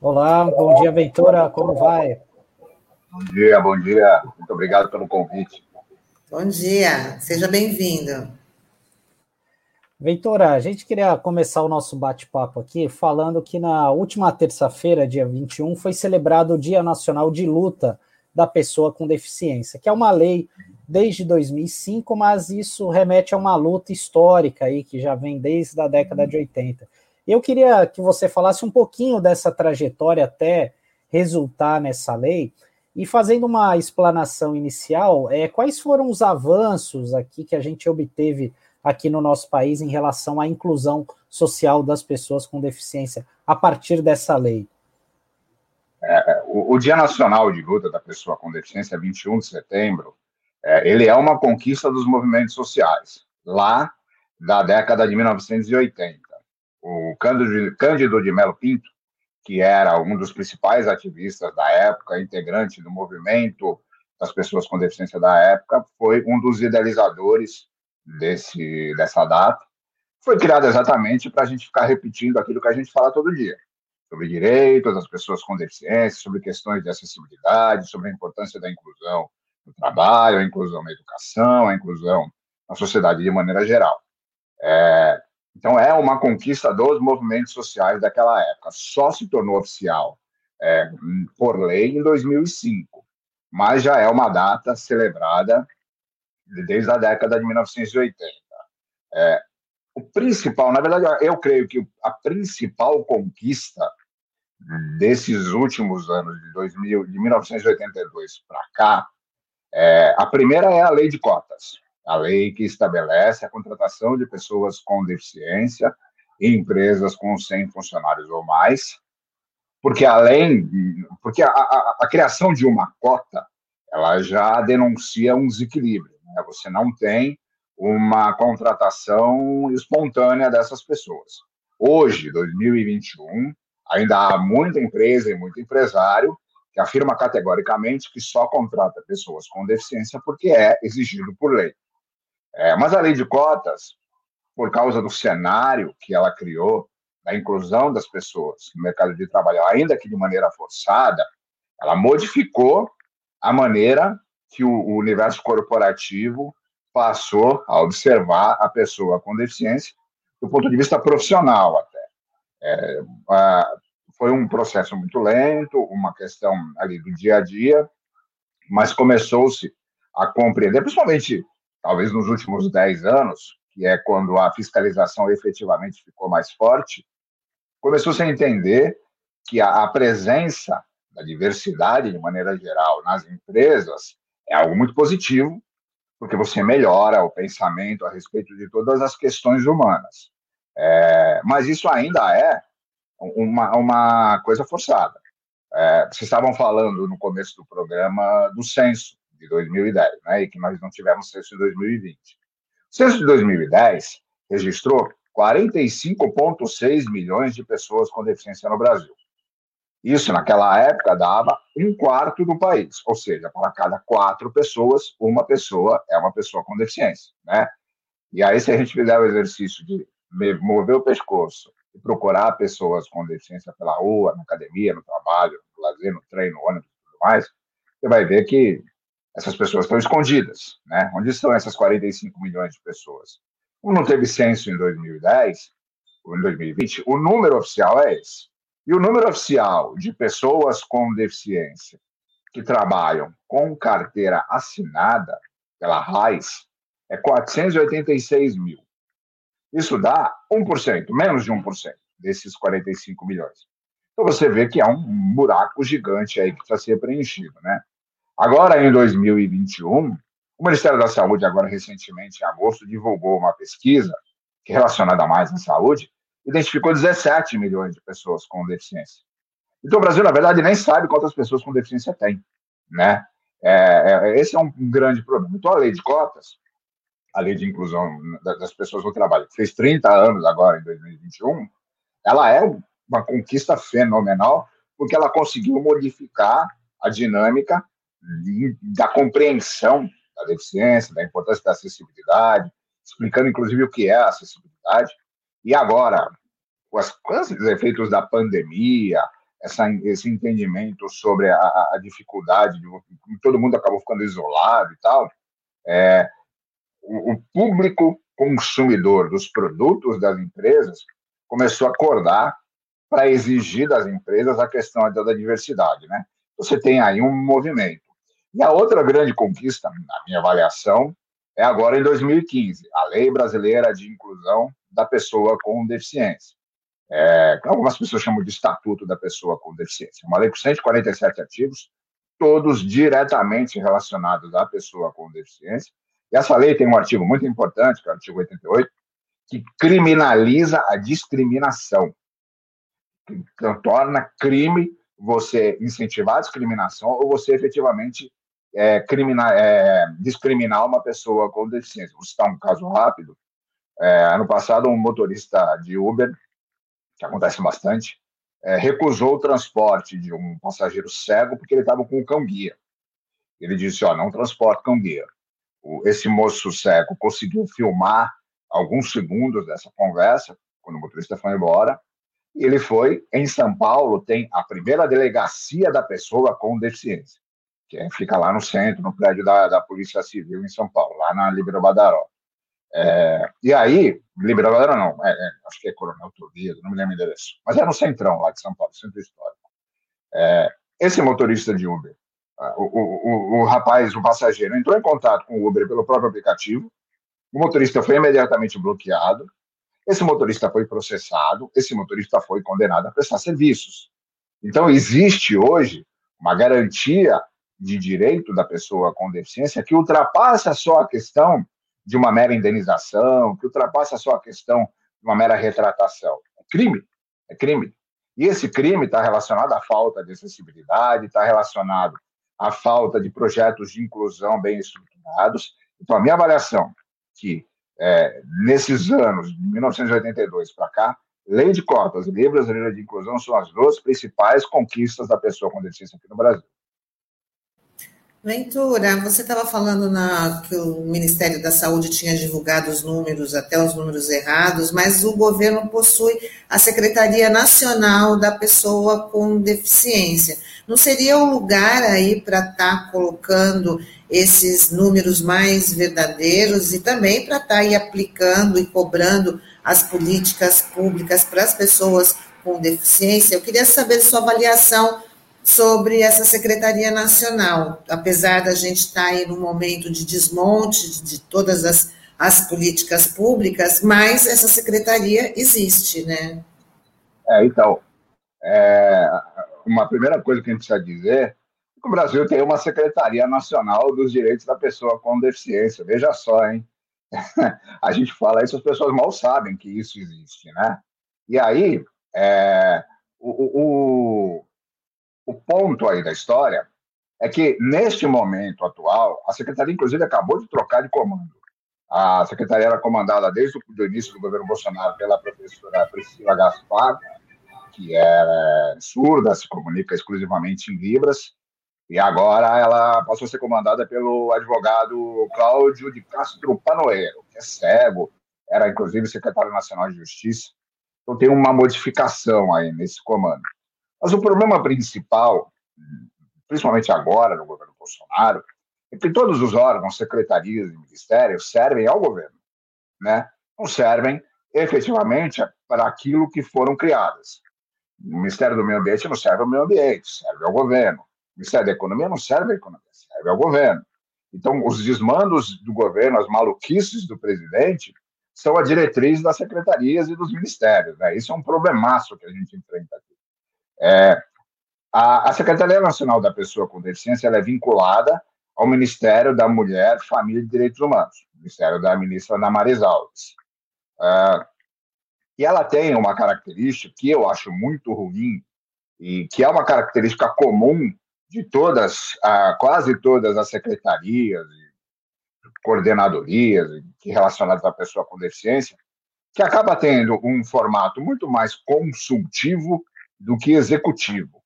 Olá, bom dia, Ventura, como vai? Bom dia, bom dia. Muito obrigado pelo convite. Bom dia, seja bem-vindo. Ventura, a gente queria começar o nosso bate-papo aqui falando que na última terça-feira, dia 21, foi celebrado o Dia Nacional de Luta da Pessoa com Deficiência, que é uma lei desde 2005, mas isso remete a uma luta histórica aí que já vem desde a década de 80. Eu queria que você falasse um pouquinho dessa trajetória até resultar nessa lei e fazendo uma explanação inicial, é, quais foram os avanços aqui que a gente obteve aqui no nosso país em relação à inclusão social das pessoas com deficiência a partir dessa lei? É, o, o, Dia Nacional de Luta da Pessoa com Deficiência, 21 de setembro, é, ele é uma conquista dos movimentos sociais, lá da década de 1980. O Cândido, Cândido de Melo Pinto, que era um dos principais ativistas da época, integrante do movimento das pessoas com deficiência da época, foi um dos idealizadores desse, dessa data. Foi criada exatamente para a gente ficar repetindo aquilo que a gente fala todo dia, sobre direitos das pessoas com deficiência, sobre questões de acessibilidade, sobre a importância da inclusão no trabalho, a inclusão na educação, a inclusão na sociedade de maneira geral. É, então, é uma conquista dos movimentos sociais daquela época. Só se tornou oficial é, por lei em 2005, mas já é uma data celebrada desde a década de 1980. É, o principal, na verdade, eu creio que a principal conquista desses últimos anos, de, 2000, de 1982 para cá, é, a primeira é a lei de cotas a lei que estabelece a contratação de pessoas com deficiência em empresas com 100 funcionários ou mais, porque além, porque a, a, a criação de uma cota, ela já denuncia um desequilíbrio. Né? Você não tem uma contratação espontânea dessas pessoas. Hoje, 2021, ainda há muita empresa e muito empresário que afirma categoricamente que só contrata pessoas com deficiência porque é exigido por lei. É, mas a lei de cotas, por causa do cenário que ela criou, da inclusão das pessoas no mercado de trabalho, ainda que de maneira forçada, ela modificou a maneira que o universo corporativo passou a observar a pessoa com deficiência do ponto de vista profissional até. É, a, foi um processo muito lento, uma questão ali do dia a dia, mas começou-se a compreender, principalmente talvez nos últimos 10 anos, que é quando a fiscalização efetivamente ficou mais forte, começou-se a entender que a, a presença da diversidade, de maneira geral, nas empresas é algo muito positivo, porque você melhora o pensamento a respeito de todas as questões humanas. É, mas isso ainda é uma, uma coisa forçada. É, vocês estavam falando no começo do programa do censo de 2010, né, e que nós não tivemos censo em 2020. O censo de 2010 registrou 45,6 milhões de pessoas com deficiência no Brasil. Isso, naquela época, dava um quarto do país, ou seja, para cada quatro pessoas, uma pessoa é uma pessoa com deficiência, né? E aí, se a gente fizer o exercício de mover o pescoço e procurar pessoas com deficiência pela rua, na academia, no trabalho, no lazer, no treino, no ônibus e tudo mais, você vai ver que essas pessoas estão escondidas, né? Onde estão essas 45 milhões de pessoas? Como não teve censo em 2010, ou em 2020, o número oficial é esse. E o número oficial de pessoas com deficiência que trabalham com carteira assinada pela RAIS é 486 mil. Isso dá 1%, menos de 1% desses 45 milhões. Então você vê que há um buraco gigante aí que precisa ser preenchido, né? Agora, em 2021, o Ministério da Saúde, agora recentemente, em agosto, divulgou uma pesquisa que é relacionada mais à saúde, identificou 17 milhões de pessoas com deficiência. Então, o Brasil, na verdade, nem sabe quantas pessoas com deficiência tem, né? É, é, esse é um grande problema. Então, a lei de cotas, a lei de inclusão das pessoas no trabalho, que fez 30 anos agora, em 2021, ela é uma conquista fenomenal, porque ela conseguiu modificar a dinâmica da compreensão da deficiência, da importância da acessibilidade, explicando inclusive o que é a acessibilidade. E agora, com, as, os efeitos da pandemia, essa, esse entendimento sobre a, a dificuldade, de, todo mundo acabou ficando isolado e tal, é, o, o público consumidor dos produtos das empresas começou a acordar para exigir das empresas a questão da diversidade, né? Você tem aí um movimento e a outra grande conquista, na minha avaliação, é agora em 2015, a Lei Brasileira de Inclusão da Pessoa com Deficiência. É, algumas pessoas chamam de Estatuto da Pessoa com Deficiência. Uma lei com 147 artigos, todos diretamente relacionados à pessoa com deficiência. E essa lei tem um artigo muito importante, que é o artigo 88, que criminaliza a discriminação, que torna crime você incentivar a discriminação ou você efetivamente é, é, discriminar uma pessoa com deficiência. Vou citar um caso rápido. É, ano passado, um motorista de Uber, que acontece bastante, é, recusou o transporte de um passageiro cego porque ele estava com um cão-guia. Ele disse, ó, não transporte cão-guia. Esse moço cego conseguiu filmar alguns segundos dessa conversa, quando o motorista foi embora, ele foi, em São Paulo, tem a primeira delegacia da pessoa com deficiência, que é, fica lá no centro, no prédio da, da Polícia Civil em São Paulo, lá na Libero Badaró. É, e aí, Libero Badaró não, é, é, acho que é Coronel Toledo, não me lembro o endereço, mas é no centrão lá de São Paulo, centro histórico. É, esse motorista de Uber, o, o, o, o rapaz, o passageiro, entrou em contato com o Uber pelo próprio aplicativo, o motorista foi imediatamente bloqueado, esse motorista foi processado, esse motorista foi condenado a prestar serviços. Então, existe hoje uma garantia de direito da pessoa com deficiência que ultrapassa só a questão de uma mera indenização, que ultrapassa só a questão de uma mera retratação. É crime, é crime. E esse crime está relacionado à falta de acessibilidade, está relacionado à falta de projetos de inclusão bem estruturados. Então, a minha avaliação que é, nesses anos, de 1982 para cá, lei de cotas e lei de inclusão são as duas principais conquistas da pessoa com deficiência aqui no Brasil. Ventura, você estava falando na, que o Ministério da Saúde tinha divulgado os números, até os números errados, mas o governo possui a Secretaria Nacional da Pessoa com Deficiência. Não seria o lugar aí para estar tá colocando esses números mais verdadeiros e também para estar tá aí aplicando e cobrando as políticas públicas para as pessoas com deficiência? Eu queria saber sua avaliação sobre essa Secretaria Nacional, apesar da gente estar aí num momento de desmonte de todas as, as políticas públicas, mas essa secretaria existe, né? É, então, é, uma primeira coisa que a gente precisa dizer é que o Brasil tem uma Secretaria Nacional dos Direitos da Pessoa com Deficiência. Veja só, hein? <laughs> a gente fala isso, as pessoas mal sabem que isso existe, né? E aí, é, o, o, o ponto aí da história é que, neste momento atual, a secretaria, inclusive, acabou de trocar de comando. A secretaria era comandada desde o início do governo Bolsonaro pela professora Priscila Gaspar, que é surda, se comunica exclusivamente em Libras, e agora ela passou a ser comandada pelo advogado Cláudio de Castro Panoeiro, que é cego, era inclusive secretário nacional de Justiça. Então tem uma modificação aí nesse comando. Mas o problema principal, principalmente agora no governo Bolsonaro, é que todos os órgãos, secretarias e ministérios servem ao governo, né? Não servem efetivamente para aquilo que foram criadas. O Ministério do Meio Ambiente não serve ao meio ambiente, serve ao governo. O Ministério da Economia não serve à economia, serve ao governo. Então, os desmandos do governo, as maluquices do presidente, são a diretriz das secretarias e dos ministérios. Né? Isso é um problemaço que a gente enfrenta aqui. É, a, a, Secretaria Nacional da Pessoa com Deficiência é vinculada ao Ministério da Mulher, Família e Direitos Humanos, Ministério da ministra Ana Alves. É, e ela tem uma característica que eu acho muito ruim, e que é uma característica comum de todas, quase todas as secretarias coordenadorias relacionadas à pessoa com deficiência, que acaba tendo um formato muito mais consultivo do que executivo.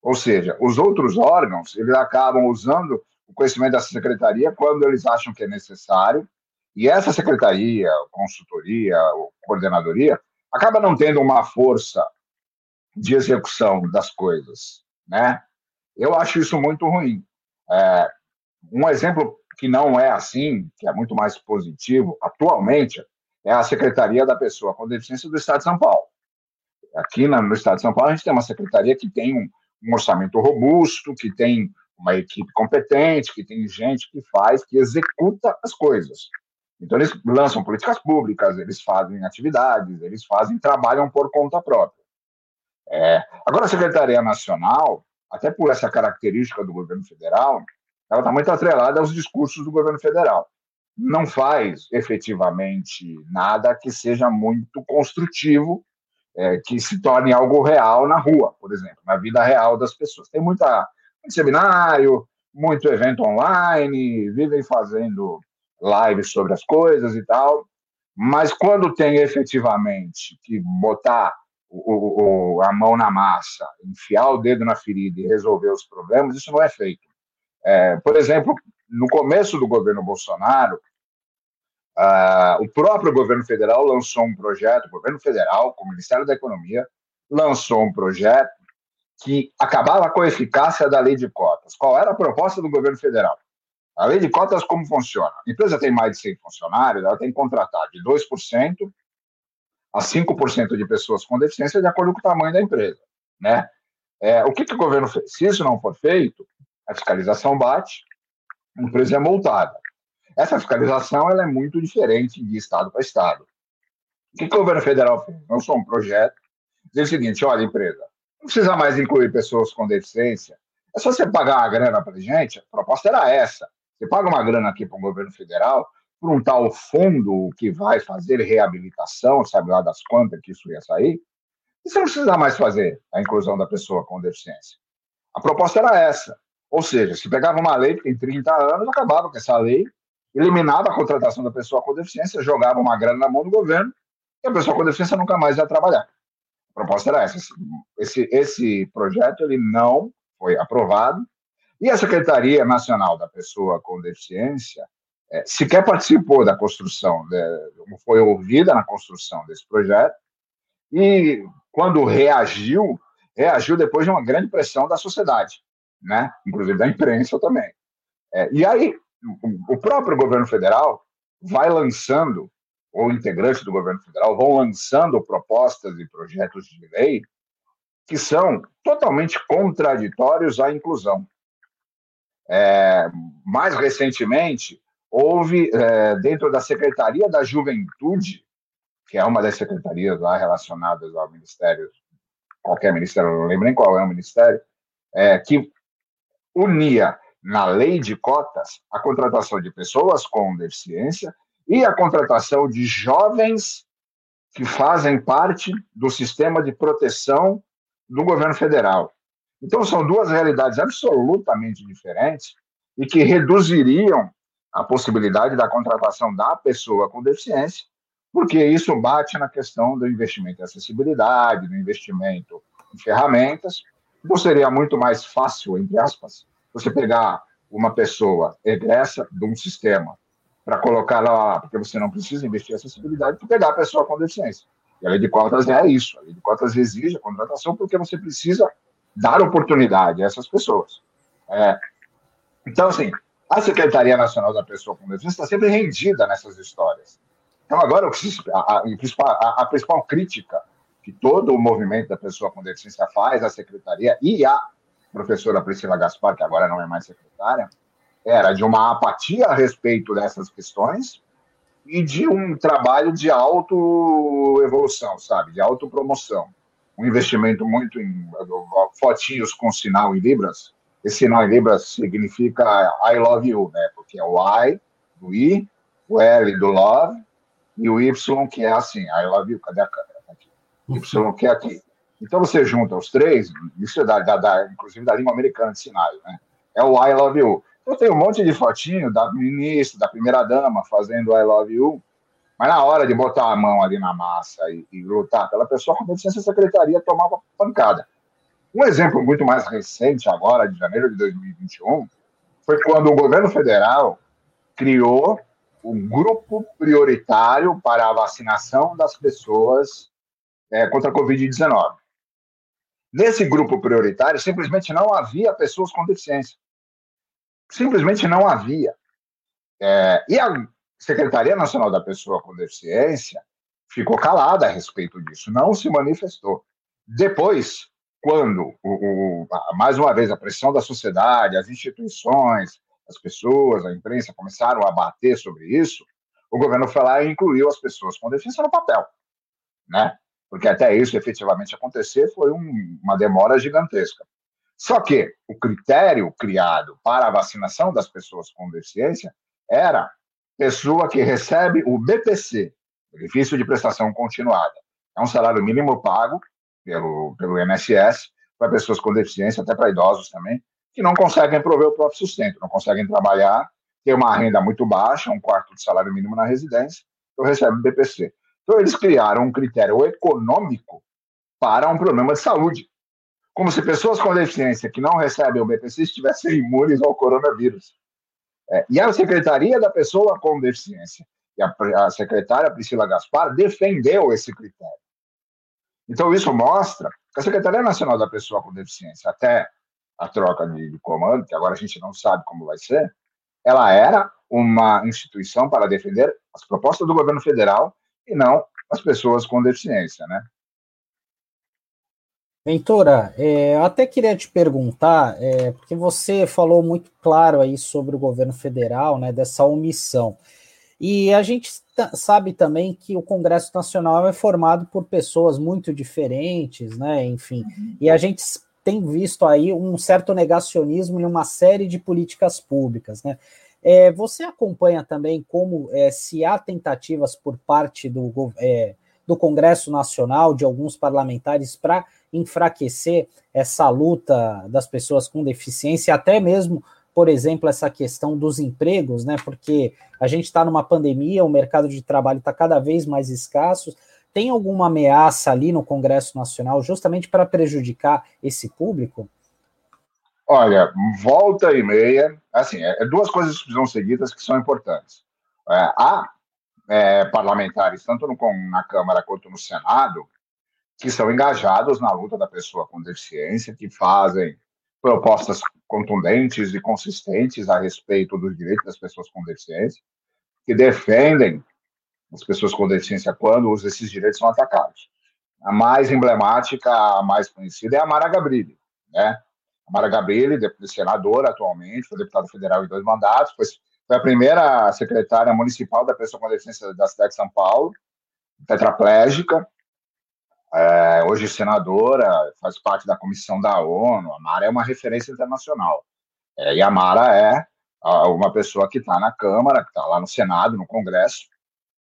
Ou seja, os outros órgãos, eles acabam usando o conhecimento dessa secretaria quando eles acham que é necessário, e essa secretaria, consultoria, coordenadoria, acaba não tendo uma força de execução das coisas, né? Eu acho isso muito ruim. É, um exemplo que não é assim, que é muito mais positivo, atualmente, é a Secretaria da Pessoa com Deficiência do Estado de São Paulo. Aqui no estado de São Paulo, a gente tem uma secretaria que tem um, um orçamento robusto, que tem uma equipe competente, que tem gente que faz, que executa as coisas. Então, eles lançam políticas públicas, eles fazem atividades, eles fazem, trabalham por conta própria. É, agora, a Secretaria Nacional, até por essa característica do governo federal, ela está muito atrelada aos discursos do governo federal. Não faz efetivamente nada que seja muito construtivo é, que se torne algo real na rua, por exemplo, na vida real das pessoas. Tem muita, muito seminário, muito evento online, vivem fazendo lives sobre as coisas e tal, mas quando tem efetivamente que botar o, o, a mão na massa, enfiar o dedo na ferida e resolver os problemas, isso não é feito. É, por exemplo, no começo do governo Bolsonaro, uh, o próprio governo federal lançou um projeto, o governo federal, com o Ministério da Economia, lançou um projeto que acabava com a eficácia da lei de cotas. Qual era a proposta do governo federal? A lei de cotas, como funciona? A empresa tem mais de 100 funcionários, ela tem que contratar de 2% a 5% de pessoas com deficiência de acordo com o tamanho da empresa. Né? É, o que, que o governo fez? Se isso não for feito, a fiscalização bate, a empresa é multada. Essa fiscalização ela é muito diferente de estado para estado. O que, o governo federal fez? Lançou um projeto, diz o seguinte, olha, empresa, não precisa mais incluir pessoas com deficiência, é só você pagar uma grana para a gente, a proposta era essa, você paga uma grana aqui para o governo federal, por um tal fundo que vai fazer reabilitação, sabe lá das quantas que isso ia sair, e você não precisa mais fazer a inclusão da pessoa com deficiência. A proposta era essa. Ou seja, se pegava uma lei que tem 30 anos, acabava com essa lei, eliminava a contratação da pessoa com deficiência, jogava uma grana na mão do governo, e a pessoa com deficiência nunca mais ia trabalhar. A proposta era essa. Esse, esse projeto ele não foi aprovado, e a Secretaria Nacional da Pessoa com Deficiência é, sequer participou da construção, não foi ouvida na construção desse projeto, e quando reagiu, reagiu depois de uma grande pressão da sociedade né? inclusive da imprensa também. É, e aí, o próprio governo federal vai lançando, ou integrantes do governo federal vão lançando propostas e projetos de lei que são totalmente contraditórios à inclusão. É, mais recentemente, houve, é, dentro da Secretaria da Juventude, que é uma das secretarias lá relacionadas ao Ministério, qualquer ministério, não lembro nem qual é o ministério, é, que unia na lei de cotas a contratação de pessoas com deficiência e a contratação de jovens que fazem parte do sistema de proteção do governo federal. Então, são duas realidades absolutamente diferentes e que reduziriam a possibilidade da contratação da pessoa com deficiência, porque isso bate na questão do investimento em acessibilidade, do investimento em ferramentas, então seria muito mais fácil, entre aspas, você pegar uma pessoa egressa de um sistema para colocar lá, porque você não precisa investir em acessibilidade, para pegar a pessoa com deficiência. E a lei de cotas é isso. A lei de cotas exige a contratação porque você precisa dar oportunidade a essas pessoas. É, então, assim, a Secretaria Nacional da Pessoa com Deficiência está sempre rendida nessas histórias. Então, agora, a, a, a, principal crítica que todo o movimento da pessoa com deficiência faz à secretaria e à professora Priscila Gaspar, que agora não é mais secretária, era de uma apatia a respeito dessas questões e de um trabalho de autoevolução, sabe? De autopromoção. Um investimento muito em fotinhos com sinal em Libras. Esse sinal em Libras significa I love you, né? Porque é o I do I, o L do love e o Y que é assim, I love you. Cadê a câmera? Aqui. Y que é aqui. Então você junta os três, isso é da, da, da, inclusive da língua americana de sinais, né? É o I love you. Então tem um monte de fotinho da ministra, da primeira dama fazendo I love you, mas na hora de botar a mão ali na massa e, e lutar pela pessoa, a licença secretaria tomava pancada. Um exemplo muito mais recente, agora, de janeiro de 2021, foi quando o governo federal criou um grupo prioritário para a vacinação das pessoas é, contra a Covid-19. Nesse grupo prioritário, simplesmente não havia pessoas com deficiência. Simplesmente não havia. É, e a Secretaria Nacional da Pessoa com Deficiência ficou calada a respeito disso, não se manifestou. Depois, quando, o, o, mais uma vez, a pressão da sociedade, as instituições, as pessoas, a imprensa começaram a bater sobre isso, o governo foi lá e incluiu as pessoas com deficiência no papel. Né? Porque até isso efetivamente acontecer foi um, uma demora gigantesca. Só que o critério criado para a vacinação das pessoas com deficiência era pessoa que recebe o BPC, benefício de prestação continuada. É um salário mínimo pago pelo, pelo INSS para pessoas com deficiência, até para idosos também, que não conseguem prover o próprio sustento, não conseguem trabalhar, ter uma renda muito baixa, um quarto de salário mínimo na residência, então recebe o BPC. Então, eles criaram um critério econômico para um problema de saúde. Como se pessoas com deficiência que não recebem o BPC estivessem imunes ao coronavírus. É, e a Secretaria da Pessoa com Deficiência e a, a secretária Priscila Gaspar defendeu esse critério. Então, isso mostra que a Secretaria Nacional da Pessoa com Deficiência, até a troca de, de comando, que agora a gente não sabe como vai ser, ela era uma instituição para defender as propostas do governo federal e não as pessoas com deficiência, né? Ventura, é, eu até queria te perguntar, é, porque você falou muito claro aí sobre o governo federal, né, dessa omissão. E a gente sabe também que o Congresso Nacional é formado por pessoas muito diferentes, né, enfim, uhum. e a gente tem visto aí um certo negacionismo em uma série de políticas públicas, né? É, você acompanha também como é, se há tentativas por parte do, é, do Congresso Nacional, de alguns parlamentares, para enfraquecer essa luta das pessoas com deficiência, até mesmo, por exemplo, essa questão dos empregos, né? Porque a gente está numa pandemia, o mercado de trabalho está cada vez mais escasso. Tem alguma ameaça ali no Congresso Nacional justamente para prejudicar esse público? Olha, volta e meia, assim, é, é duas coisas que precisam seguidas que são importantes. É, há é, parlamentares, tanto no, na Câmara quanto no Senado, que são engajados na luta da pessoa com deficiência, que fazem propostas contundentes e consistentes a respeito dos direitos das pessoas com deficiência, que defendem as pessoas com deficiência quando esses direitos são atacados. A mais emblemática, a mais conhecida é a Mara Gabrilli, né? A Mara Gabrilli, senadora atualmente, foi deputada federal em dois mandatos, foi, foi a primeira secretária municipal da pessoa com deficiência da cidade de São Paulo, tetraplégica, é, hoje senadora, faz parte da comissão da ONU. A Mara é uma referência internacional. É, e a Mara é uma pessoa que está na Câmara, que está lá no Senado, no Congresso,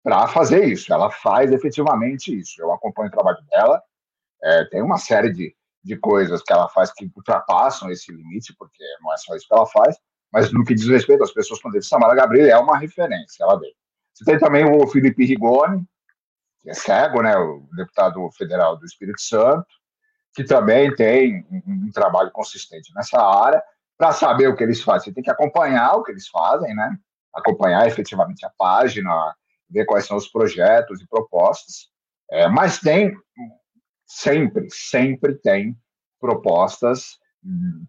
para fazer isso. Ela faz efetivamente isso. Eu acompanho o trabalho dela. É, tem uma série de, de coisas que ela faz que ultrapassam esse limite, porque não é só isso que ela faz, mas no que diz respeito às pessoas com deficiência, Samara Gabriel é uma referência, ela veio. Você tem também o Felipe Rigoni, que é cego, né, o deputado federal do Espírito Santo, que também tem um, um trabalho consistente nessa área. Para saber o que eles fazem, você tem que acompanhar o que eles fazem, né? Acompanhar efetivamente a página, ver quais são os projetos e propostas. É, mas tem sempre, sempre tem propostas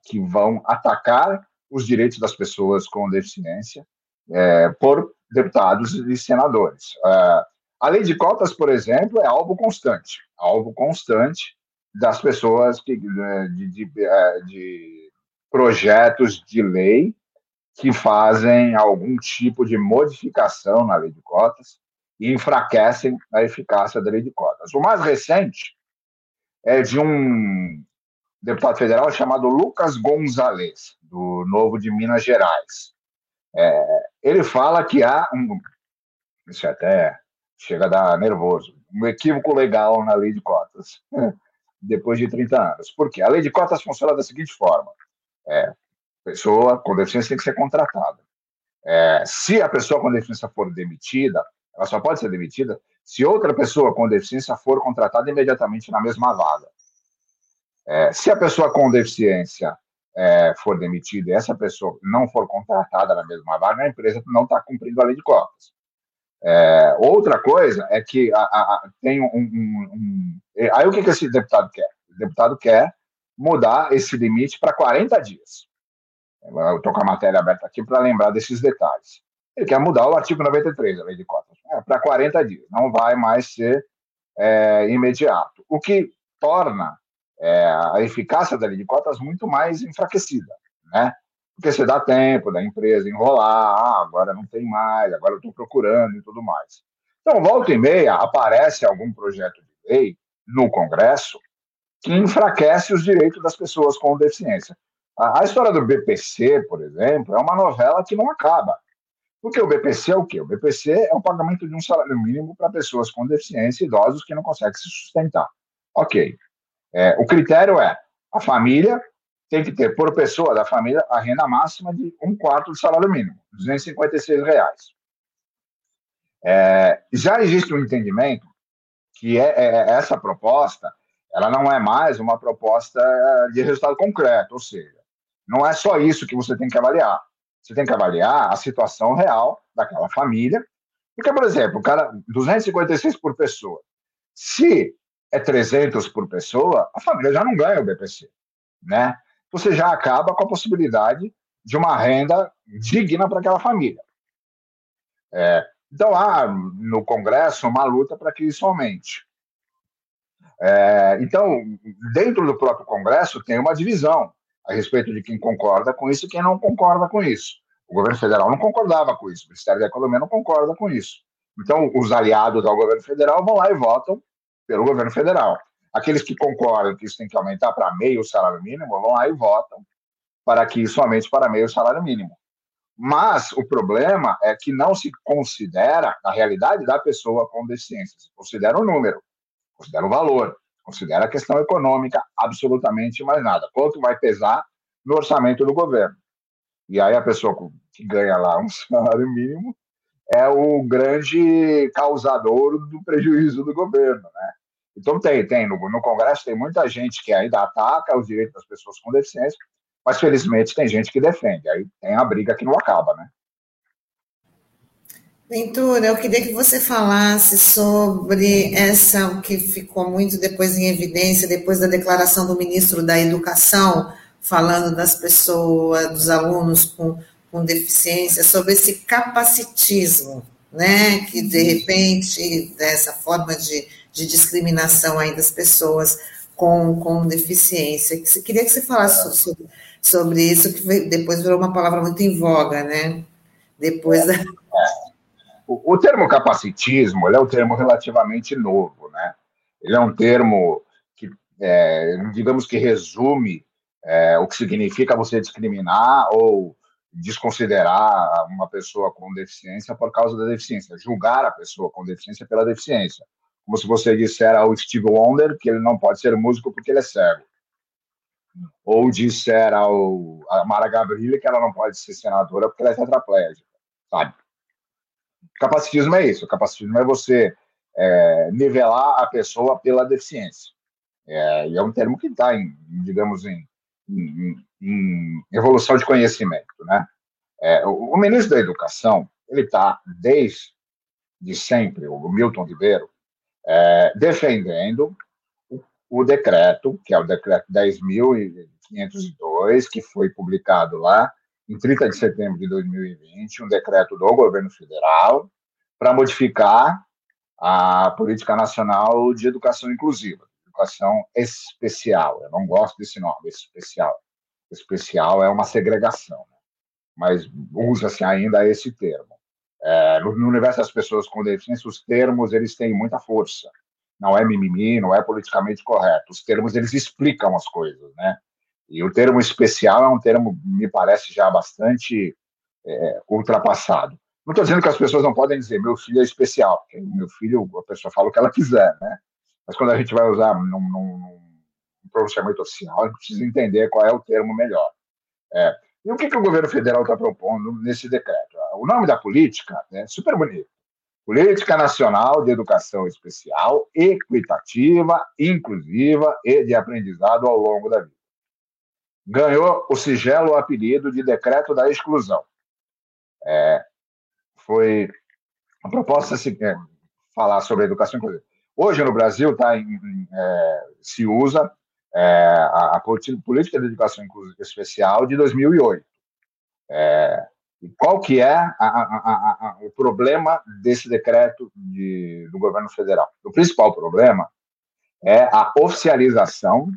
que vão atacar os direitos das pessoas com deficiência é, por deputados e senadores. É, a lei de cotas, por exemplo, é alvo constante, alvo constante das pessoas que, de, de, é, de projetos de lei que fazem algum tipo de modificação na lei de cotas e enfraquecem a eficácia da lei de cotas. O mais recente é de um deputado federal chamado Lucas Gonzalez, do Novo de Minas Gerais. É, ele fala que há um. Isso até chega a dar nervoso. Um equívoco legal na lei de cotas, <laughs> depois de 30 anos. Por quê? A lei de cotas funciona da seguinte forma: é, pessoa com deficiência tem que ser contratada. É, se a pessoa com deficiência for demitida, ela só pode ser demitida se outra pessoa com deficiência for contratada imediatamente na mesma vaga. É, se a pessoa com deficiência é, for demitida e essa pessoa não for contratada na mesma vaga, a empresa não está cumprindo a lei de cotas. É, outra coisa é que a, a, tem um, um, um, Aí o que, que esse deputado quer? O deputado quer mudar esse limite para 40 dias. Eu estou com a matéria aberta aqui para lembrar desses detalhes. Ele quer mudar o artigo 93 da lei de cotas é, para 40 dias, não vai mais ser é, imediato. O que torna é, a eficácia da lei de cotas muito mais enfraquecida, né? Porque você dá tempo da empresa enrolar, ah, agora não tem mais, agora eu estou procurando e tudo mais. Então, volta e meia, aparece algum projeto de lei no Congresso que enfraquece os direitos das pessoas com deficiência. A história do BPC, por exemplo, é uma novela que não acaba. Porque o BPC é o quê? O BPC é o pagamento de um salário mínimo para pessoas com deficiência idosos que não conseguem se sustentar. Ok. É, o critério é a família tem que ter por pessoa da família a renda máxima de um quarto do salário mínimo, 256 reais. É, já existe um entendimento que é, é, é essa proposta ela não é mais uma proposta de resultado concreto, ou seja, não é só isso que você tem que avaliar. Você tem que avaliar a situação real daquela família. Porque, por exemplo, o cara, 256 por pessoa. Se é 300 por pessoa, a família já não ganha o BPC, né? Você já acaba com a possibilidade de uma renda digna para aquela família. É, então, há no Congresso uma luta para que isso aumente. É, então, dentro do próprio Congresso, tem uma divisão a respeito de quem concorda com isso e quem não concorda com isso. O governo federal não concordava com isso, o Ministério da Economia não concorda com isso. Então, os aliados ao governo federal vão lá e votam pelo governo federal. Aqueles que concordam que isso tem que aumentar para meio salário mínimo vão lá e votam para que isso aumente para meio salário mínimo. Mas o problema é que não se considera a realidade da pessoa com deficiência, se considera o número, considera o valor, considera a questão econômica, absolutamente mais nada. Quanto vai pesar no orçamento do governo? E aí a pessoa que ganha lá um <laughs> salário mínimo é o grande causador do prejuízo do governo, né? Então tem, tem no, no Congresso tem muita gente que ainda ataca os direitos das pessoas com deficiência, mas felizmente tem gente que defende. Aí tem a briga que não acaba, né? Ventura, eu queria que você falasse sobre essa o que ficou muito depois em evidência, depois da declaração do ministro da Educação, falando das pessoas, dos alunos com, com deficiência, sobre esse capacitismo, né? Que de repente, dessa forma de, de discriminação aí das pessoas com, com deficiência. Queria que você falasse sobre, sobre isso, que depois virou uma palavra muito em voga, né? Depois da. O, o termo capacitismo é um termo relativamente novo, né? Ele é um termo que, é, digamos que resume é, o que significa você discriminar ou desconsiderar uma pessoa com deficiência por causa da deficiência, julgar a pessoa com deficiência pela deficiência. Como se você disser ao Steve Wonder que ele não pode ser músico porque ele é cego ou disser ao, a Mara Gabrilli que ela não pode ser senadora porque ela é tetraplégica, sabe? Capacitismo é isso. Capacitismo é você é, nivelar a pessoa pela deficiência. É, e é um termo que está, digamos, em, em, em, evolução de conhecimento, né? É, o, o, ministro da Educação, ele está, desde de sempre, o Milton Ribeiro, é, defendendo o decreto, que é o decreto 10.502, que foi publicado lá em 30 de setembro de 2020, um decreto do governo federal para modificar a política nacional de educação inclusiva, educação especial. Eu não gosto desse nome, especial. Especial é uma segregação, né? mas usa-se ainda esse termo. É, no, no universo das pessoas com deficiência, os termos eles têm muita força não é mimimi, não é politicamente correto. Os termos, eles explicam as coisas, né? E o termo especial é um termo, me parece, já bastante é, ultrapassado. Não estou dizendo que as pessoas não podem dizer meu filho é especial, porque meu filho, a pessoa fala o que ela quiser, né? Mas quando a gente vai usar num, num, num pronunciamento oficial, a gente precisa entender qual é o termo melhor. É. E o que, que o governo federal está propondo nesse decreto? O nome da política é super bonito. Política Nacional de Educação Especial, equitativa, inclusiva e de aprendizado ao longo da vida. Ganhou o sigelo apelido de Decreto da Exclusão. É, foi a proposta se é, falar sobre a educação inclusiva. Hoje no Brasil tá em, é, se usa é, a, a, política de educação especial de 2008. É, qual que é a, a, o problema desse decreto de, do governo federal? O principal problema é a oficialização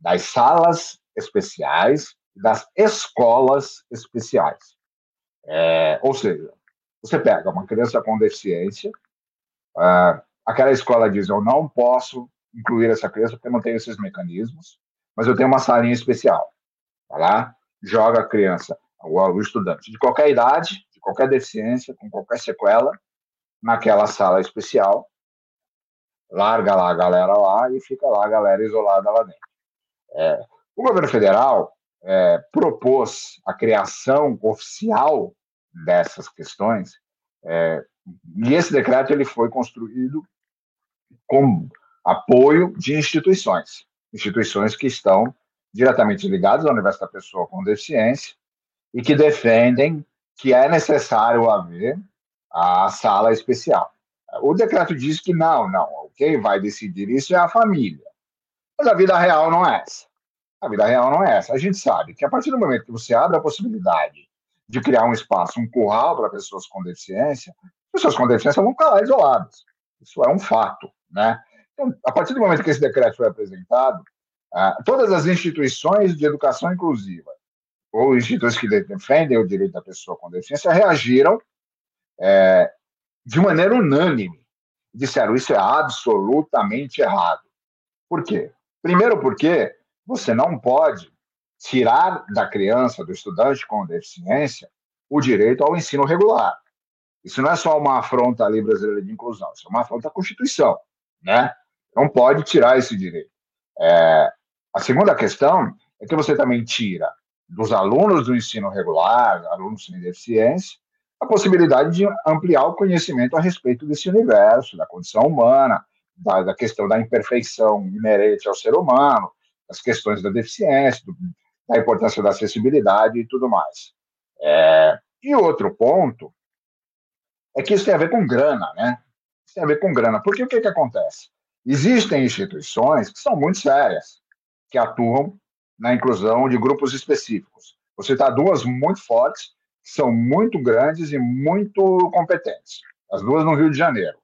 das salas especiais das escolas especiais. É, ou seja, você pega uma criança com deficiência, uh, aquela escola diz: Eu não posso incluir essa criança porque não tenho esses mecanismos, mas eu tenho uma salinha especial. Vai lá, joga a criança o estudante de qualquer idade, de qualquer deficiência, com qualquer sequela, naquela sala especial, larga lá a galera lá e fica lá a galera isolada lá dentro. É, o governo federal é, propôs a criação oficial dessas questões, é, e esse decreto ele foi construído com apoio de instituições, instituições que estão diretamente ligadas à Universidade da Pessoa com Deficiência e que defendem que é necessário haver a sala especial. O decreto diz que não, não, quem vai decidir isso é a família. Mas a vida real não é essa. A vida real não é essa. A gente sabe que a partir do momento que você abre a possibilidade de criar um espaço, um curral para pessoas com deficiência, pessoas com deficiência vão ficar isoladas. Isso é um fato, né? Então, a partir do momento que esse decreto foi apresentado, ah, todas as instituições de educação inclusiva ou instituições que defendem o direito da pessoa com deficiência reagiram é, de maneira unânime. Disseram isso é absolutamente errado. Por quê? Primeiro, porque você não pode tirar da criança, do estudante com deficiência, o direito ao ensino regular. Isso não é só uma afronta à lei brasileira de inclusão, isso é uma afronta à Constituição, né? Não pode tirar esse direito. É, a segunda questão é que você também tira dos alunos do ensino regular, alunos sem deficiência, a possibilidade de ampliar o conhecimento a respeito desse universo, da condição humana, da, da questão da imperfeição inerente ao ser humano, das questões da deficiência, do, da importância da acessibilidade e tudo mais. É, e outro ponto é que isso tem a ver com grana, né? Isso tem a ver com grana. Porque o que, que acontece? Existem instituições que são muito sérias, que atuam na inclusão de grupos específicos. Você está duas muito fortes, são muito grandes e muito competentes. As duas no Rio de Janeiro.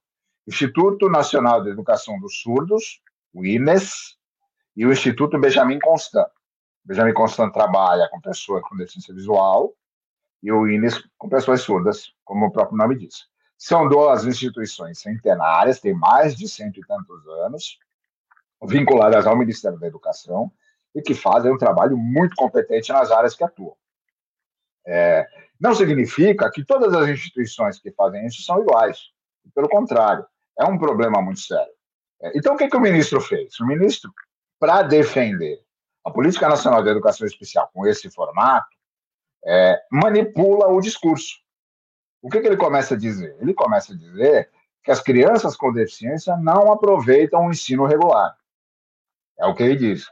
Instituto Nacional de Educação dos Surdos, o INES, e o Instituto Benjamin Constant. Benjamin Constant trabalha com pessoas com deficiência visual e o INES com pessoas surdas, como o próprio nome diz. São duas instituições centenárias, têm mais de cento e tantos anos, vinculadas ao Ministério da Educação e que fazem um trabalho muito competente nas áreas que atuam. É, não significa que todas as instituições que fazem isso são iguais. Pelo contrário, é um problema muito sério. É, então, o que, que o ministro fez? O ministro, para defender a Política Nacional de Educação Especial com esse formato, é, manipula o discurso. O que, que ele começa a dizer? Ele começa a dizer que as crianças com deficiência não aproveitam o ensino regular. É o que ele diz.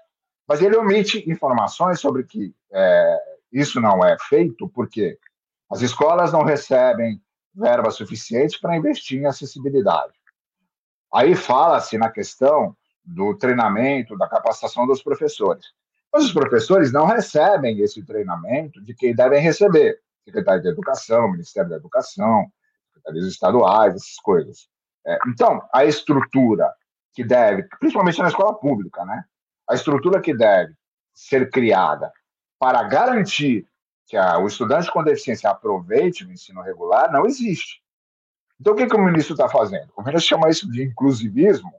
Mas ele omite informações sobre que é, isso não é feito porque as escolas não recebem verba suficiente para investir em acessibilidade. Aí fala-se na questão do treinamento, da capacitação dos professores. Mas os professores não recebem esse treinamento de quem devem receber. Secretário de Educação, Ministério da Educação, secretarias estaduais, essas coisas. É, então, a estrutura que deve, principalmente na escola pública, né? A estrutura que deve ser criada para garantir que a, o estudante com deficiência aproveite o ensino regular não existe. Então, o que, que o ministro está fazendo? O ministro chama isso de inclusivismo,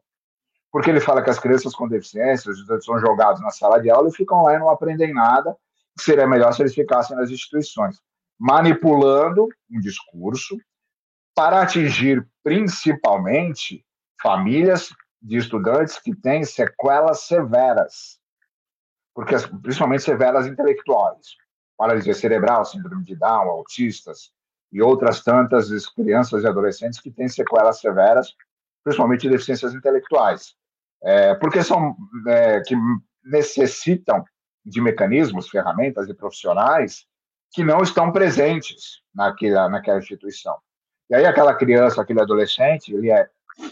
porque ele fala que as crianças com deficiência, os estudantes são jogados na sala de aula e ficam lá e não aprendem nada, seria melhor se eles ficassem nas instituições, manipulando um discurso para atingir principalmente famílias de estudantes que têm sequelas severas, porque principalmente severas intelectuais, paralisia cerebral, síndrome de Down, autistas e outras tantas crianças e adolescentes que têm sequelas severas, principalmente deficiências intelectuais, é, porque são é, que necessitam de mecanismos, ferramentas e profissionais que não estão presentes naquela, naquela instituição. E aí aquela criança, aquele adolescente, ele é,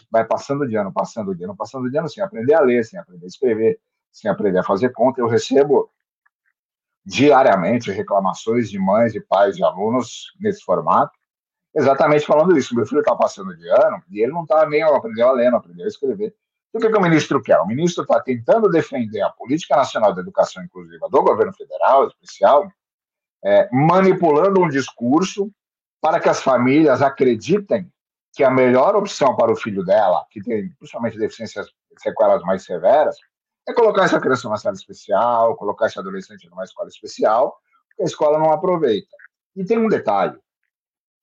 vai passando de ano, passando de ano, passando de ano, sem aprender a ler, sem aprender a escrever, sem aprender a fazer conta. Eu recebo diariamente reclamações de mães e pais de alunos nesse formato, exatamente falando isso. Meu filho está passando de ano e ele não está nem aprendendo a ler, não aprendeu a escrever. O que, que o ministro quer? O ministro está tentando defender a Política Nacional de Educação Inclusiva do governo federal, especial, é, manipulando um discurso para que as famílias acreditem que a melhor opção para o filho dela, que tem principalmente deficiências sequelas mais severas, é colocar essa criança numa sala especial, colocar esse adolescente numa escola especial, porque a escola não aproveita. E tem um detalhe: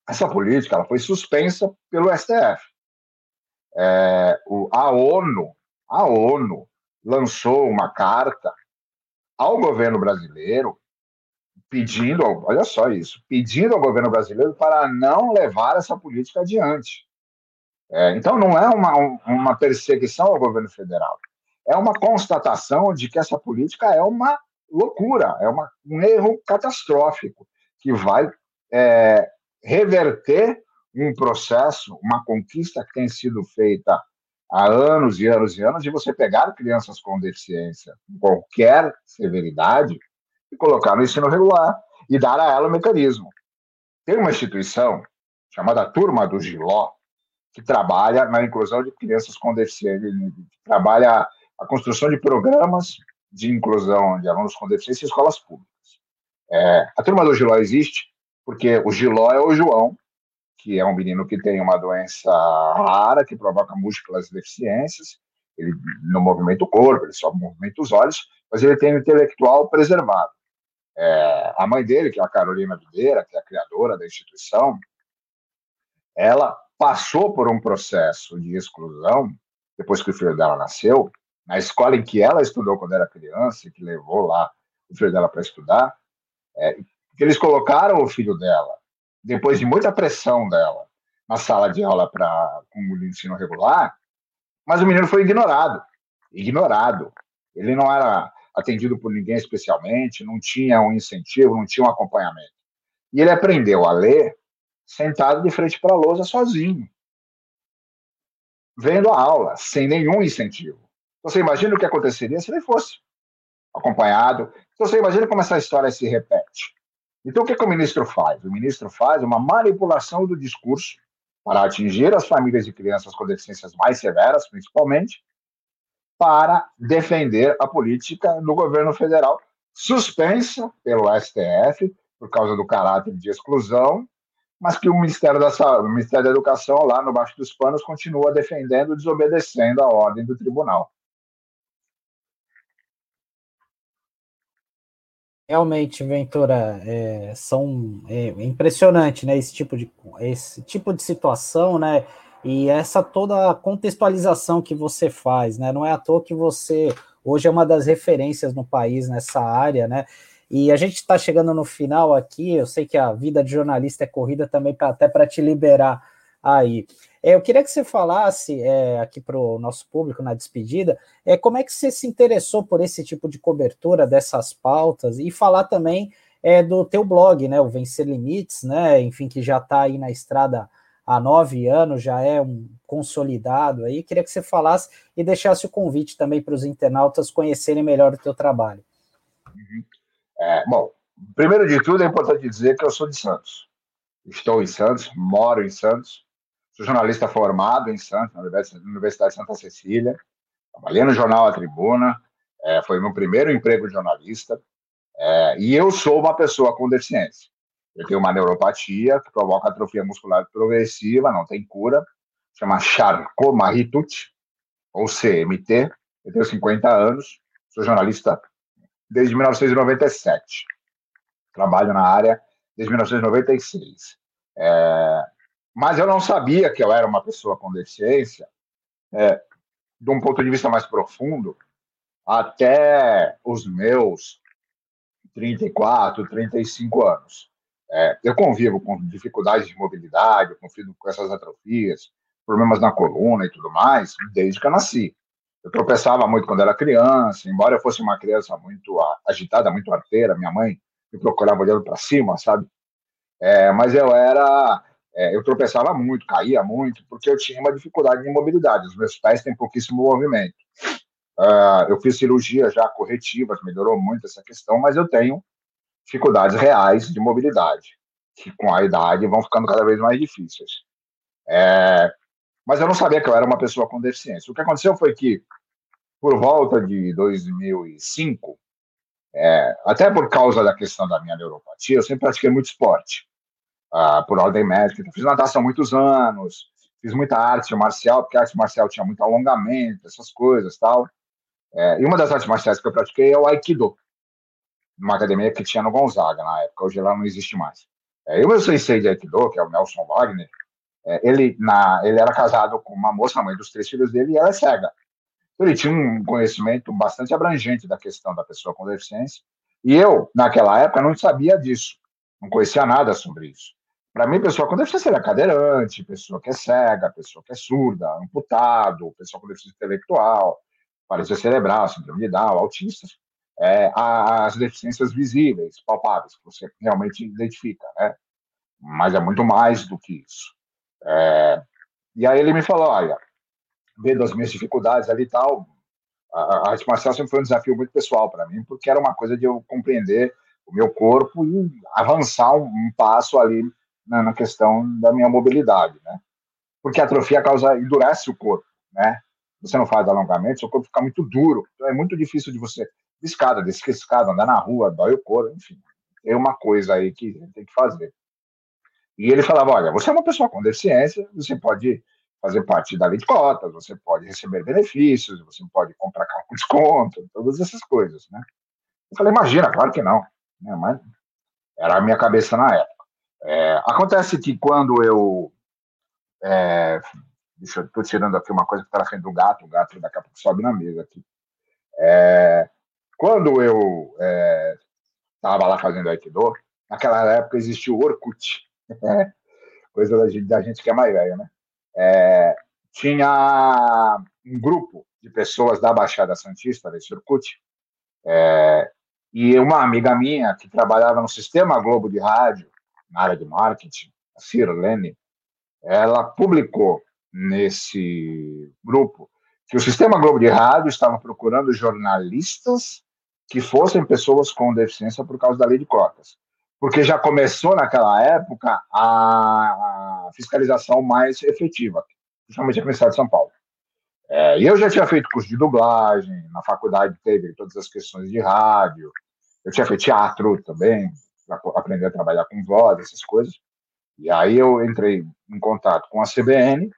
essa política ela foi suspensa pelo STF. É, o, a ONU, a ONU lançou uma carta ao governo brasileiro pedindo, olha só isso, pedindo ao governo brasileiro para não levar essa política adiante. É, então, não é uma, uma perseguição ao governo federal, é uma constatação de que essa política é uma loucura, é uma, um erro catastrófico, que vai é, reverter um processo, uma conquista que tem sido feita há anos e anos e anos, de você pegar crianças com deficiência, qualquer severidade, e colocar no ensino regular e dar a ela o mecanismo. Tem uma instituição chamada Turma do Giló, que trabalha na inclusão de crianças com deficiência, trabalha a construção de programas de inclusão de alunos com deficiência em escolas públicas. É, a Turma do Giló existe porque o Giló é o João, que é um menino que tem uma doença rara, que provoca múltiplas deficiências, ele não movimenta o corpo, ele só movimenta os olhos, mas ele tem o intelectual preservado. É, a mãe dele, que é a Carolina Videira, que é a criadora da instituição, ela passou por um processo de exclusão depois que o filho dela nasceu, na escola em que ela estudou quando era criança, que levou lá o filho dela para estudar, é, eles colocaram o filho dela depois de muita pressão dela, na sala de aula para com o ensino regular, mas o menino foi ignorado, ignorado. Ele não era atendido por ninguém especialmente, não tinha um incentivo, não tinha um acompanhamento. E ele aprendeu a ler sentado de frente para a lousa sozinho, vendo a aula, sem nenhum incentivo. Você imagina o que aconteceria se ele fosse acompanhado? Você imagina como essa história se repete? Então, o que, que o ministro faz? O ministro faz uma manipulação do discurso para atingir as famílias de crianças com deficiências mais severas, principalmente, para defender a política do governo federal, suspensa pelo STF por causa do caráter de exclusão, mas que o Ministério da, Saúde, o Ministério da Educação, lá no baixo dos panos, continua defendendo, desobedecendo a ordem do tribunal. Realmente, Ventura, é, são é, é, impressionante, né? Esse tipo de esse tipo de situação, né? E essa toda a contextualização que você faz, né? Não é à toa que você hoje é uma das referências no país nessa área, né? E a gente está chegando no final aqui. Eu sei que a vida de jornalista é corrida também, pra, até para te liberar aí. É, eu queria que você falasse é, aqui para o nosso público na despedida, é, como é que você se interessou por esse tipo de cobertura dessas pautas e falar também é, do teu blog, né, o Vencer Limites, né, enfim, que já está aí na estrada há nove anos, já é um consolidado aí. Queria que você falasse e deixasse o convite também para os internautas conhecerem melhor o teu trabalho. Uhum. É, bom, primeiro de tudo é importante dizer que eu sou de Santos. Estou em Santos, moro em Santos, Sou jornalista formado em Santos, na Universidade de Santa Cecília. Trabalhei no jornal A Tribuna, é, foi meu primeiro emprego de jornalista. É, e eu sou uma pessoa com deficiência. Eu tenho uma neuropatia que provoca atrofia muscular progressiva, não tem cura, chama Charcot-Marie-Tooth, ou CMT. Eu tenho 50 anos, sou jornalista desde 1997. Trabalho na área desde 1996. É, mas eu não sabia que eu era uma pessoa com deficiência, é, de um ponto de vista mais profundo, até os meus 34, 35 anos. É, eu convivo com dificuldades de mobilidade, eu convivo com essas atrofias, problemas na coluna e tudo mais, desde que eu nasci. Eu tropeçava muito quando era criança, embora eu fosse uma criança muito agitada, muito arteira, minha mãe me procurava olhando para cima, sabe? É, mas eu era é, eu tropeçava muito, caía muito, porque eu tinha uma dificuldade de mobilidade. Os meus pés têm pouquíssimo movimento. Uh, eu fiz cirurgias já corretivas, melhorou muito essa questão, mas eu tenho dificuldades reais de mobilidade, que com a idade vão ficando cada vez mais difíceis. É, mas eu não sabia que eu era uma pessoa com deficiência. O que aconteceu foi que, por volta de 2005, é, até por causa da questão da minha neuropatia, eu sempre pratiquei muito esporte uh, por ordem médica. Fiz natação há muitos anos, fiz muita arte marcial, porque a arte marcial tinha muito alongamento, essas coisas tal. É, e uma das artes marciais que eu pratiquei é o Aikido, numa academia que tinha no Gonzaga na época, hoje lá não existe mais. É, e o meu sensei de Aikido, que é o Nelson Wagner, é, ele, na, ele era casado com uma moça, mãe dos três filhos dele, e ela é cega. Então, ele tinha um conhecimento bastante abrangente da questão da pessoa com deficiência. E eu, naquela época, não sabia disso, não conhecia nada sobre isso. Para mim, pessoa com deficiência é cadeirante, pessoa que é cega, pessoa que é surda, amputado, pessoa com deficiência intelectual, paralisia cerebral, síndrome de Down, autistas. É, as deficiências visíveis, palpáveis, que você realmente identifica, né? Mas é muito mais do que isso. É, e aí ele me falou, olha, vendo as minhas dificuldades ali e tal, a, arte marcial sempre foi um desafio muito pessoal para mim, porque era uma coisa de eu compreender o meu corpo e avançar um, um passo ali na, na, questão da minha mobilidade, né? Porque a atrofia causa endurece o corpo, né? Você não faz alongamento, seu corpo fica muito duro, então é muito difícil de você de escada, descer escada, andar na rua, dói o corpo, enfim, tem uma coisa aí que tem que fazer. E ele falava, olha, você é uma pessoa com deficiência, você pode fazer parte da lei de cotas, você pode receber benefícios, você pode comprar carro com desconto, todas essas coisas, né? Eu falei, imagina, claro que não. Né? Mas era a minha cabeça na época. É, acontece que quando eu. É, deixa eu estou tirando aqui uma coisa que está na frente do gato, o gato daqui a pouco sobe na mesa aqui. É, quando eu estava é, lá fazendo Aikido, naquela época existia o Orkut. <laughs> coisa da gente, da gente que é mais velho, né? É, tinha um grupo de pessoas da Baixada Santista, desse Orkut, é, e uma amiga minha que trabalhava no Sistema Globo de Rádio, na área de marketing, a Sirlene, ela publicou nesse grupo que o Sistema Globo de Rádio estava procurando jornalistas que fossem pessoas com deficiência por causa da lei de cotas porque já começou naquela época a, fiscalização mais efetiva, principalmente aqui no estado de São Paulo. É, eu já tinha feito curso de dublagem, na faculdade teve todas as questões de rádio, eu tinha feito teatro também, aprender a trabalhar com voz, essas coisas. E aí eu entrei em contato com a CBN,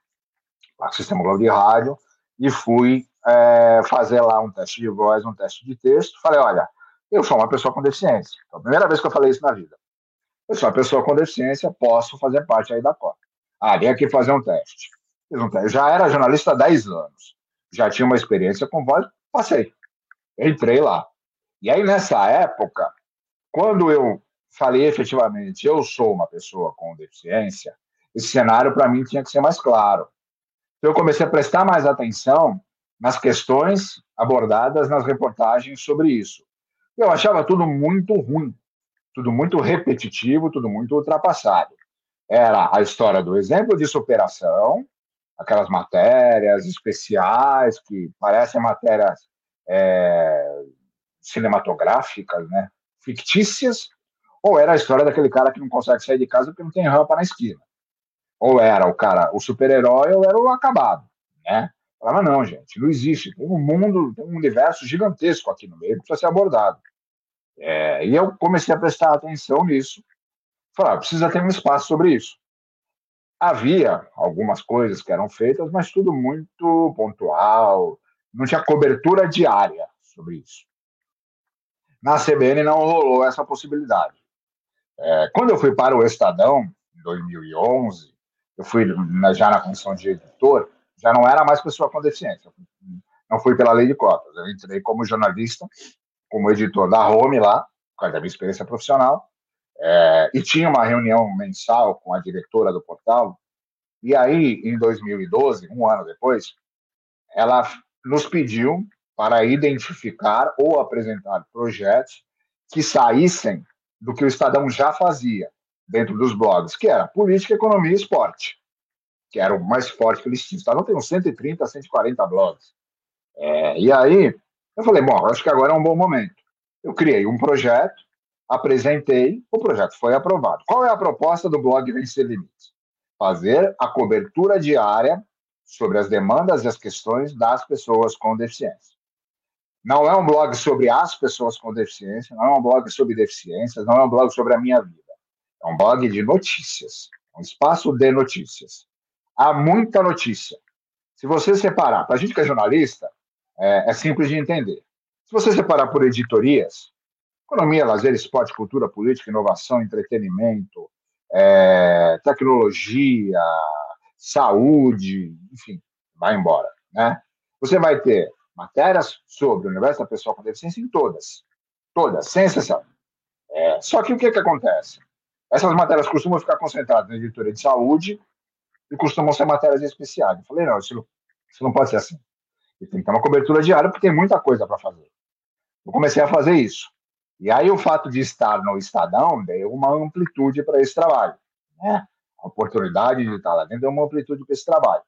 o Sistema Globo de Rádio, e fui é, fazer lá um teste de voz, um teste de texto. Falei, olha, eu sou uma pessoa com deficiência. Então, a primeira vez que eu falei isso na vida. Eu sou uma pessoa com deficiência, posso fazer parte aí da Copa. Ah, vem aqui fazer um teste. Fiz um teste. Já era jornalista há 10 anos. Já tinha uma experiência com voz, passei. Entrei lá. E aí, nessa época, quando eu falei efetivamente, eu sou uma pessoa com deficiência, esse cenário para mim tinha que ser mais claro. Então, eu comecei a prestar mais atenção nas questões abordadas nas reportagens sobre isso. Eu achava tudo muito ruim, tudo muito repetitivo, tudo muito ultrapassado. Era a história do exemplo de superação, aquelas matérias especiais que parecem matérias é, cinematográficas, né? fictícias, ou era a história daquele cara que não consegue sair de casa porque não tem rampa na esquina. Ou era o cara, o super-herói, ou era o acabado, né? Falava, não, gente, não existe. Tem um mundo, tem um universo gigantesco aqui no meio que precisa ser abordado. É, e eu comecei a prestar atenção nisso. Falei, ah, precisa ter um espaço sobre isso. Havia algumas coisas que eram feitas, mas tudo muito pontual, não tinha cobertura diária sobre isso. Na CBN não rolou essa possibilidade. É, quando eu fui para o Estadão, em 2011, eu fui já na condição de editor, já não era mais pessoa com deficiência. Não fui pela lei de cotas. Eu entrei como jornalista, como editor da Home lá, por causa da minha experiência profissional, é, e tinha uma reunião mensal com a diretora do portal. E aí, em 2012, um ano depois, ela nos pediu para identificar ou apresentar projetos que saíssem do que o Estadão já fazia dentro dos blogs, que era política, economia e esporte que era o mais forte que eles tinham. Estavam tem uns 130, 140 blogs. É, e aí, eu falei, bom, acho que agora é um bom momento. Eu criei um projeto, apresentei, o projeto foi aprovado. Qual é a proposta do blog Vencer Limites? Fazer a cobertura diária sobre as demandas e as questões das pessoas com deficiência. Não é um blog sobre as pessoas com deficiência, não é um blog sobre deficiências, não é um blog sobre a minha vida. É um blog de notícias, um espaço de notícias há muita notícia. Se você separar, para a gente que é jornalista, é, é, simples de entender. Se você separar por editorias, economia, lazer, esporte, cultura, política, inovação, entretenimento, é, tecnologia, saúde, enfim, vai embora, né? Você vai ter matérias sobre o universo da pessoa com deficiência em todas, todas, sem exceção. É, só que o que, que acontece? Essas matérias costumam ficar concentradas na editoria de saúde e costumam ser matérias especiais. Eu falei, não, isso, isso não pode ser assim. E tem que ter uma cobertura diária porque tem muita coisa para fazer. Eu comecei a fazer isso. E aí o fato de estar no Estadão deu uma amplitude para esse trabalho. Né? A oportunidade de estar lá dentro deu uma amplitude para esse trabalho.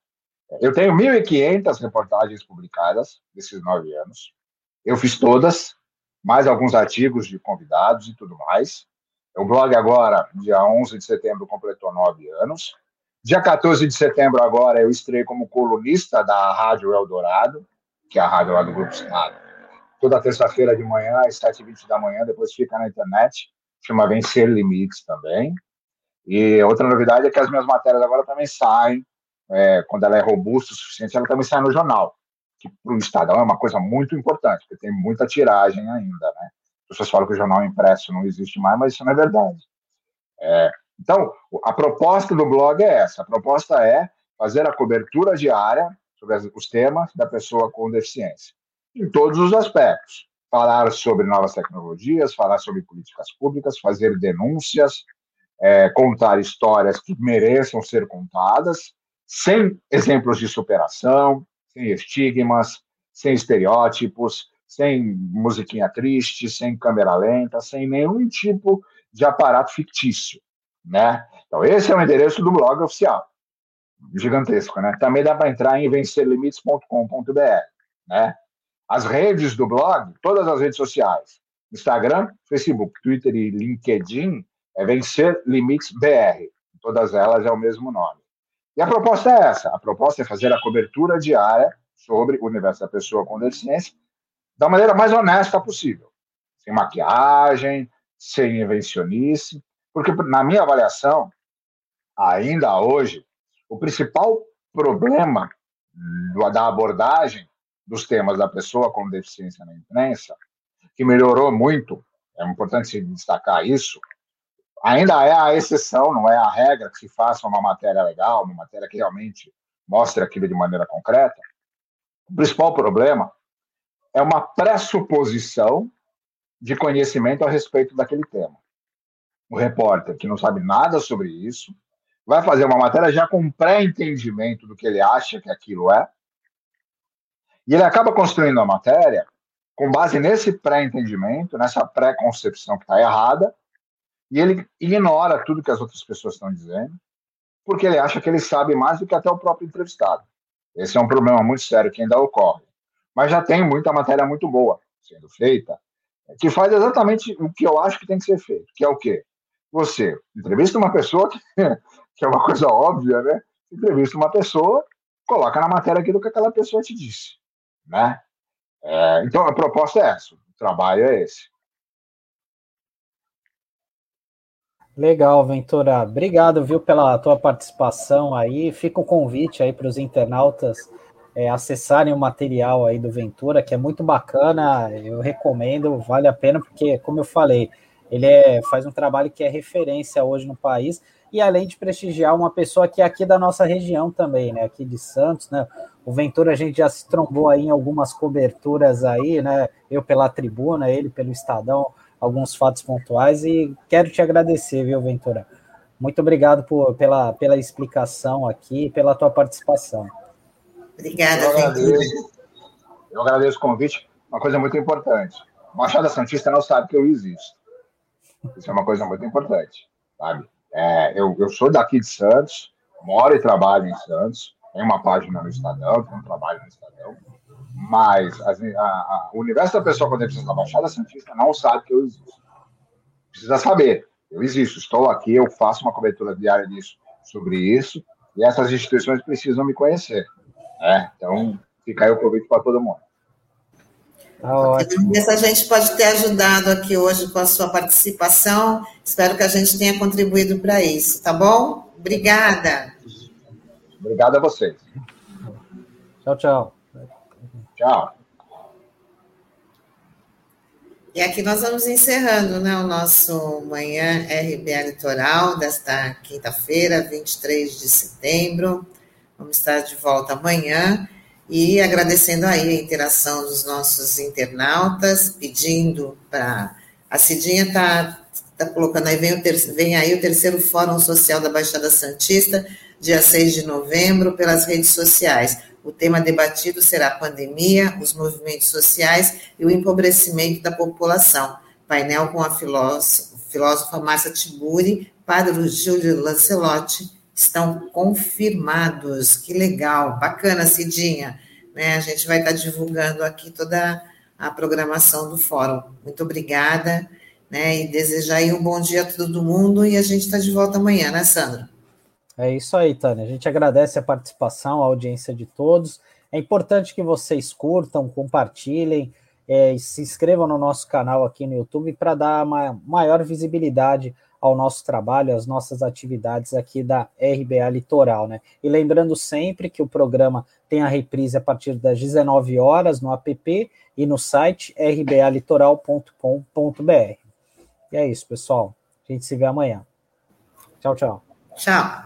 Eu tenho 1.500 reportagens publicadas nesses nove anos. Eu fiz todas, mais alguns artigos de convidados e tudo mais. O blog agora, dia 11 de setembro, completou nove anos. Dia 14 de setembro, agora, eu estrei como colunista da Rádio Eldorado, que é a rádio lá do Grupo Estado. Toda terça-feira de manhã, às 7h20 da manhã, depois fica na internet. Chama Vencer Limites também. E outra novidade é que as minhas matérias agora também saem é, quando ela é robusta o suficiente, ela também sai no jornal, que para o Estadão é uma coisa muito importante, porque tem muita tiragem ainda, né? As pessoas falam que o jornal impresso não existe mais, mas isso não é verdade. É, então, a proposta do blog é essa: a proposta é fazer a cobertura diária sobre os temas da pessoa com deficiência, em todos os aspectos. Falar sobre novas tecnologias, falar sobre políticas públicas, fazer denúncias, é, contar histórias que mereçam ser contadas, sem exemplos de superação, sem estigmas, sem estereótipos, sem musiquinha triste, sem câmera lenta, sem nenhum tipo de aparato fictício, né? Então esse é o endereço do blog oficial, gigantesco, né? Também dá para entrar em vencerlimites.com.br, né? As redes do blog, todas as redes sociais, Instagram, Facebook, Twitter e LinkedIn, é Vencer Limites BR. Todas elas é o mesmo nome. E a proposta é essa: a proposta é fazer a cobertura diária sobre o universo da pessoa com deficiência da maneira mais honesta possível, sem maquiagem, sem invencionice, porque, na minha avaliação, ainda hoje, o principal problema da abordagem dos temas da pessoa com deficiência na imprensa, que melhorou muito, é importante destacar isso, ainda é a exceção, não é a regra que se faça uma matéria legal, uma matéria que realmente mostre aquilo de maneira concreta. O principal problema é uma pressuposição de conhecimento a respeito daquele tema. O repórter que não sabe nada sobre isso vai fazer uma matéria já com pré-entendimento do que ele acha que aquilo é, e ele acaba construindo a matéria com base nesse pré-entendimento, nessa pré-concepção que está errada, e ele ignora tudo que as outras pessoas estão dizendo, porque ele acha que ele sabe mais do que até o próprio entrevistado. Esse é um problema muito sério que ainda ocorre. Mas já tem muita matéria muito boa sendo feita, que faz exatamente o que eu acho que tem que ser feito, que é o quê? Você entrevista uma pessoa, que, <laughs> é uma coisa óbvia, né? Entrevista uma pessoa, coloca na matéria aquilo que aquela pessoa te disse, né? É, então, a proposta é essa, o trabalho é esse. Legal, Ventura. Obrigado, viu, pela tua participação aí. Fica o convite aí para os internautas é, acessarem o material aí do Ventura, que é muito bacana. Eu recomendo, vale a pena, porque, como eu falei, ele é, faz um trabalho que é referência hoje no país e além de prestigiar uma pessoa que é aqui da nossa região também, né? Aqui de Santos, né? O Ventura a gente já se trombou aí em algumas coberturas aí, né? Eu pela tribuna, ele pelo Estadão alguns fatos pontuais e quero te agradecer, viu, Ventura? Muito obrigado por, pela, pela explicação aqui, pela tua participação. Obrigada, eu agradeço, eu agradeço o convite. Uma coisa muito importante. O Machado Santista não sabe que eu existo. Isso é uma coisa muito importante, sabe? É, eu, eu sou daqui de Santos, moro e trabalho em Santos, tenho uma página no Estadão, tenho um trabalho no Estadão, mas a, a, o universo da pessoa com deficiência da Baixada Santista não sabe que eu existo. Precisa saber. Eu existo, estou aqui, eu faço uma cobertura diária disso, sobre isso, e essas instituições precisam me conhecer. Né? Então, fica aí o convite para todo mundo. Tá ótimo. a gente pode ter ajudado aqui hoje com a sua participação. Espero que a gente tenha contribuído para isso, tá bom? Obrigada. Obrigado a vocês. Tchau, tchau. Tchau. E aqui nós vamos encerrando né, o nosso Manhã RBA Litoral desta quinta-feira, 23 de setembro. Vamos estar de volta amanhã e agradecendo aí a interação dos nossos internautas, pedindo para. A Cidinha está está colocando aí, vem, ter, vem aí o terceiro Fórum Social da Baixada Santista, dia 6 de novembro, pelas redes sociais. O tema debatido será a pandemia, os movimentos sociais e o empobrecimento da população. Painel com a filósofa, Márcia Tiburi, padre Júlio Lancelotti, estão confirmados. Que legal, bacana, Cidinha. Né? A gente vai estar divulgando aqui toda a programação do fórum. Muito obrigada, né? E desejar um bom dia a todo mundo e a gente está de volta amanhã, né, Sandra? É isso aí, Tânia. A gente agradece a participação, a audiência de todos. É importante que vocês curtam, compartilhem, é, se inscrevam no nosso canal aqui no YouTube para dar uma maior visibilidade ao nosso trabalho, às nossas atividades aqui da RBA Litoral, né? E lembrando sempre que o programa tem a reprise a partir das 19 horas no app e no site rbalitoral.com.br. E é isso, pessoal. A gente se vê amanhã. Tchau, tchau. Tchau.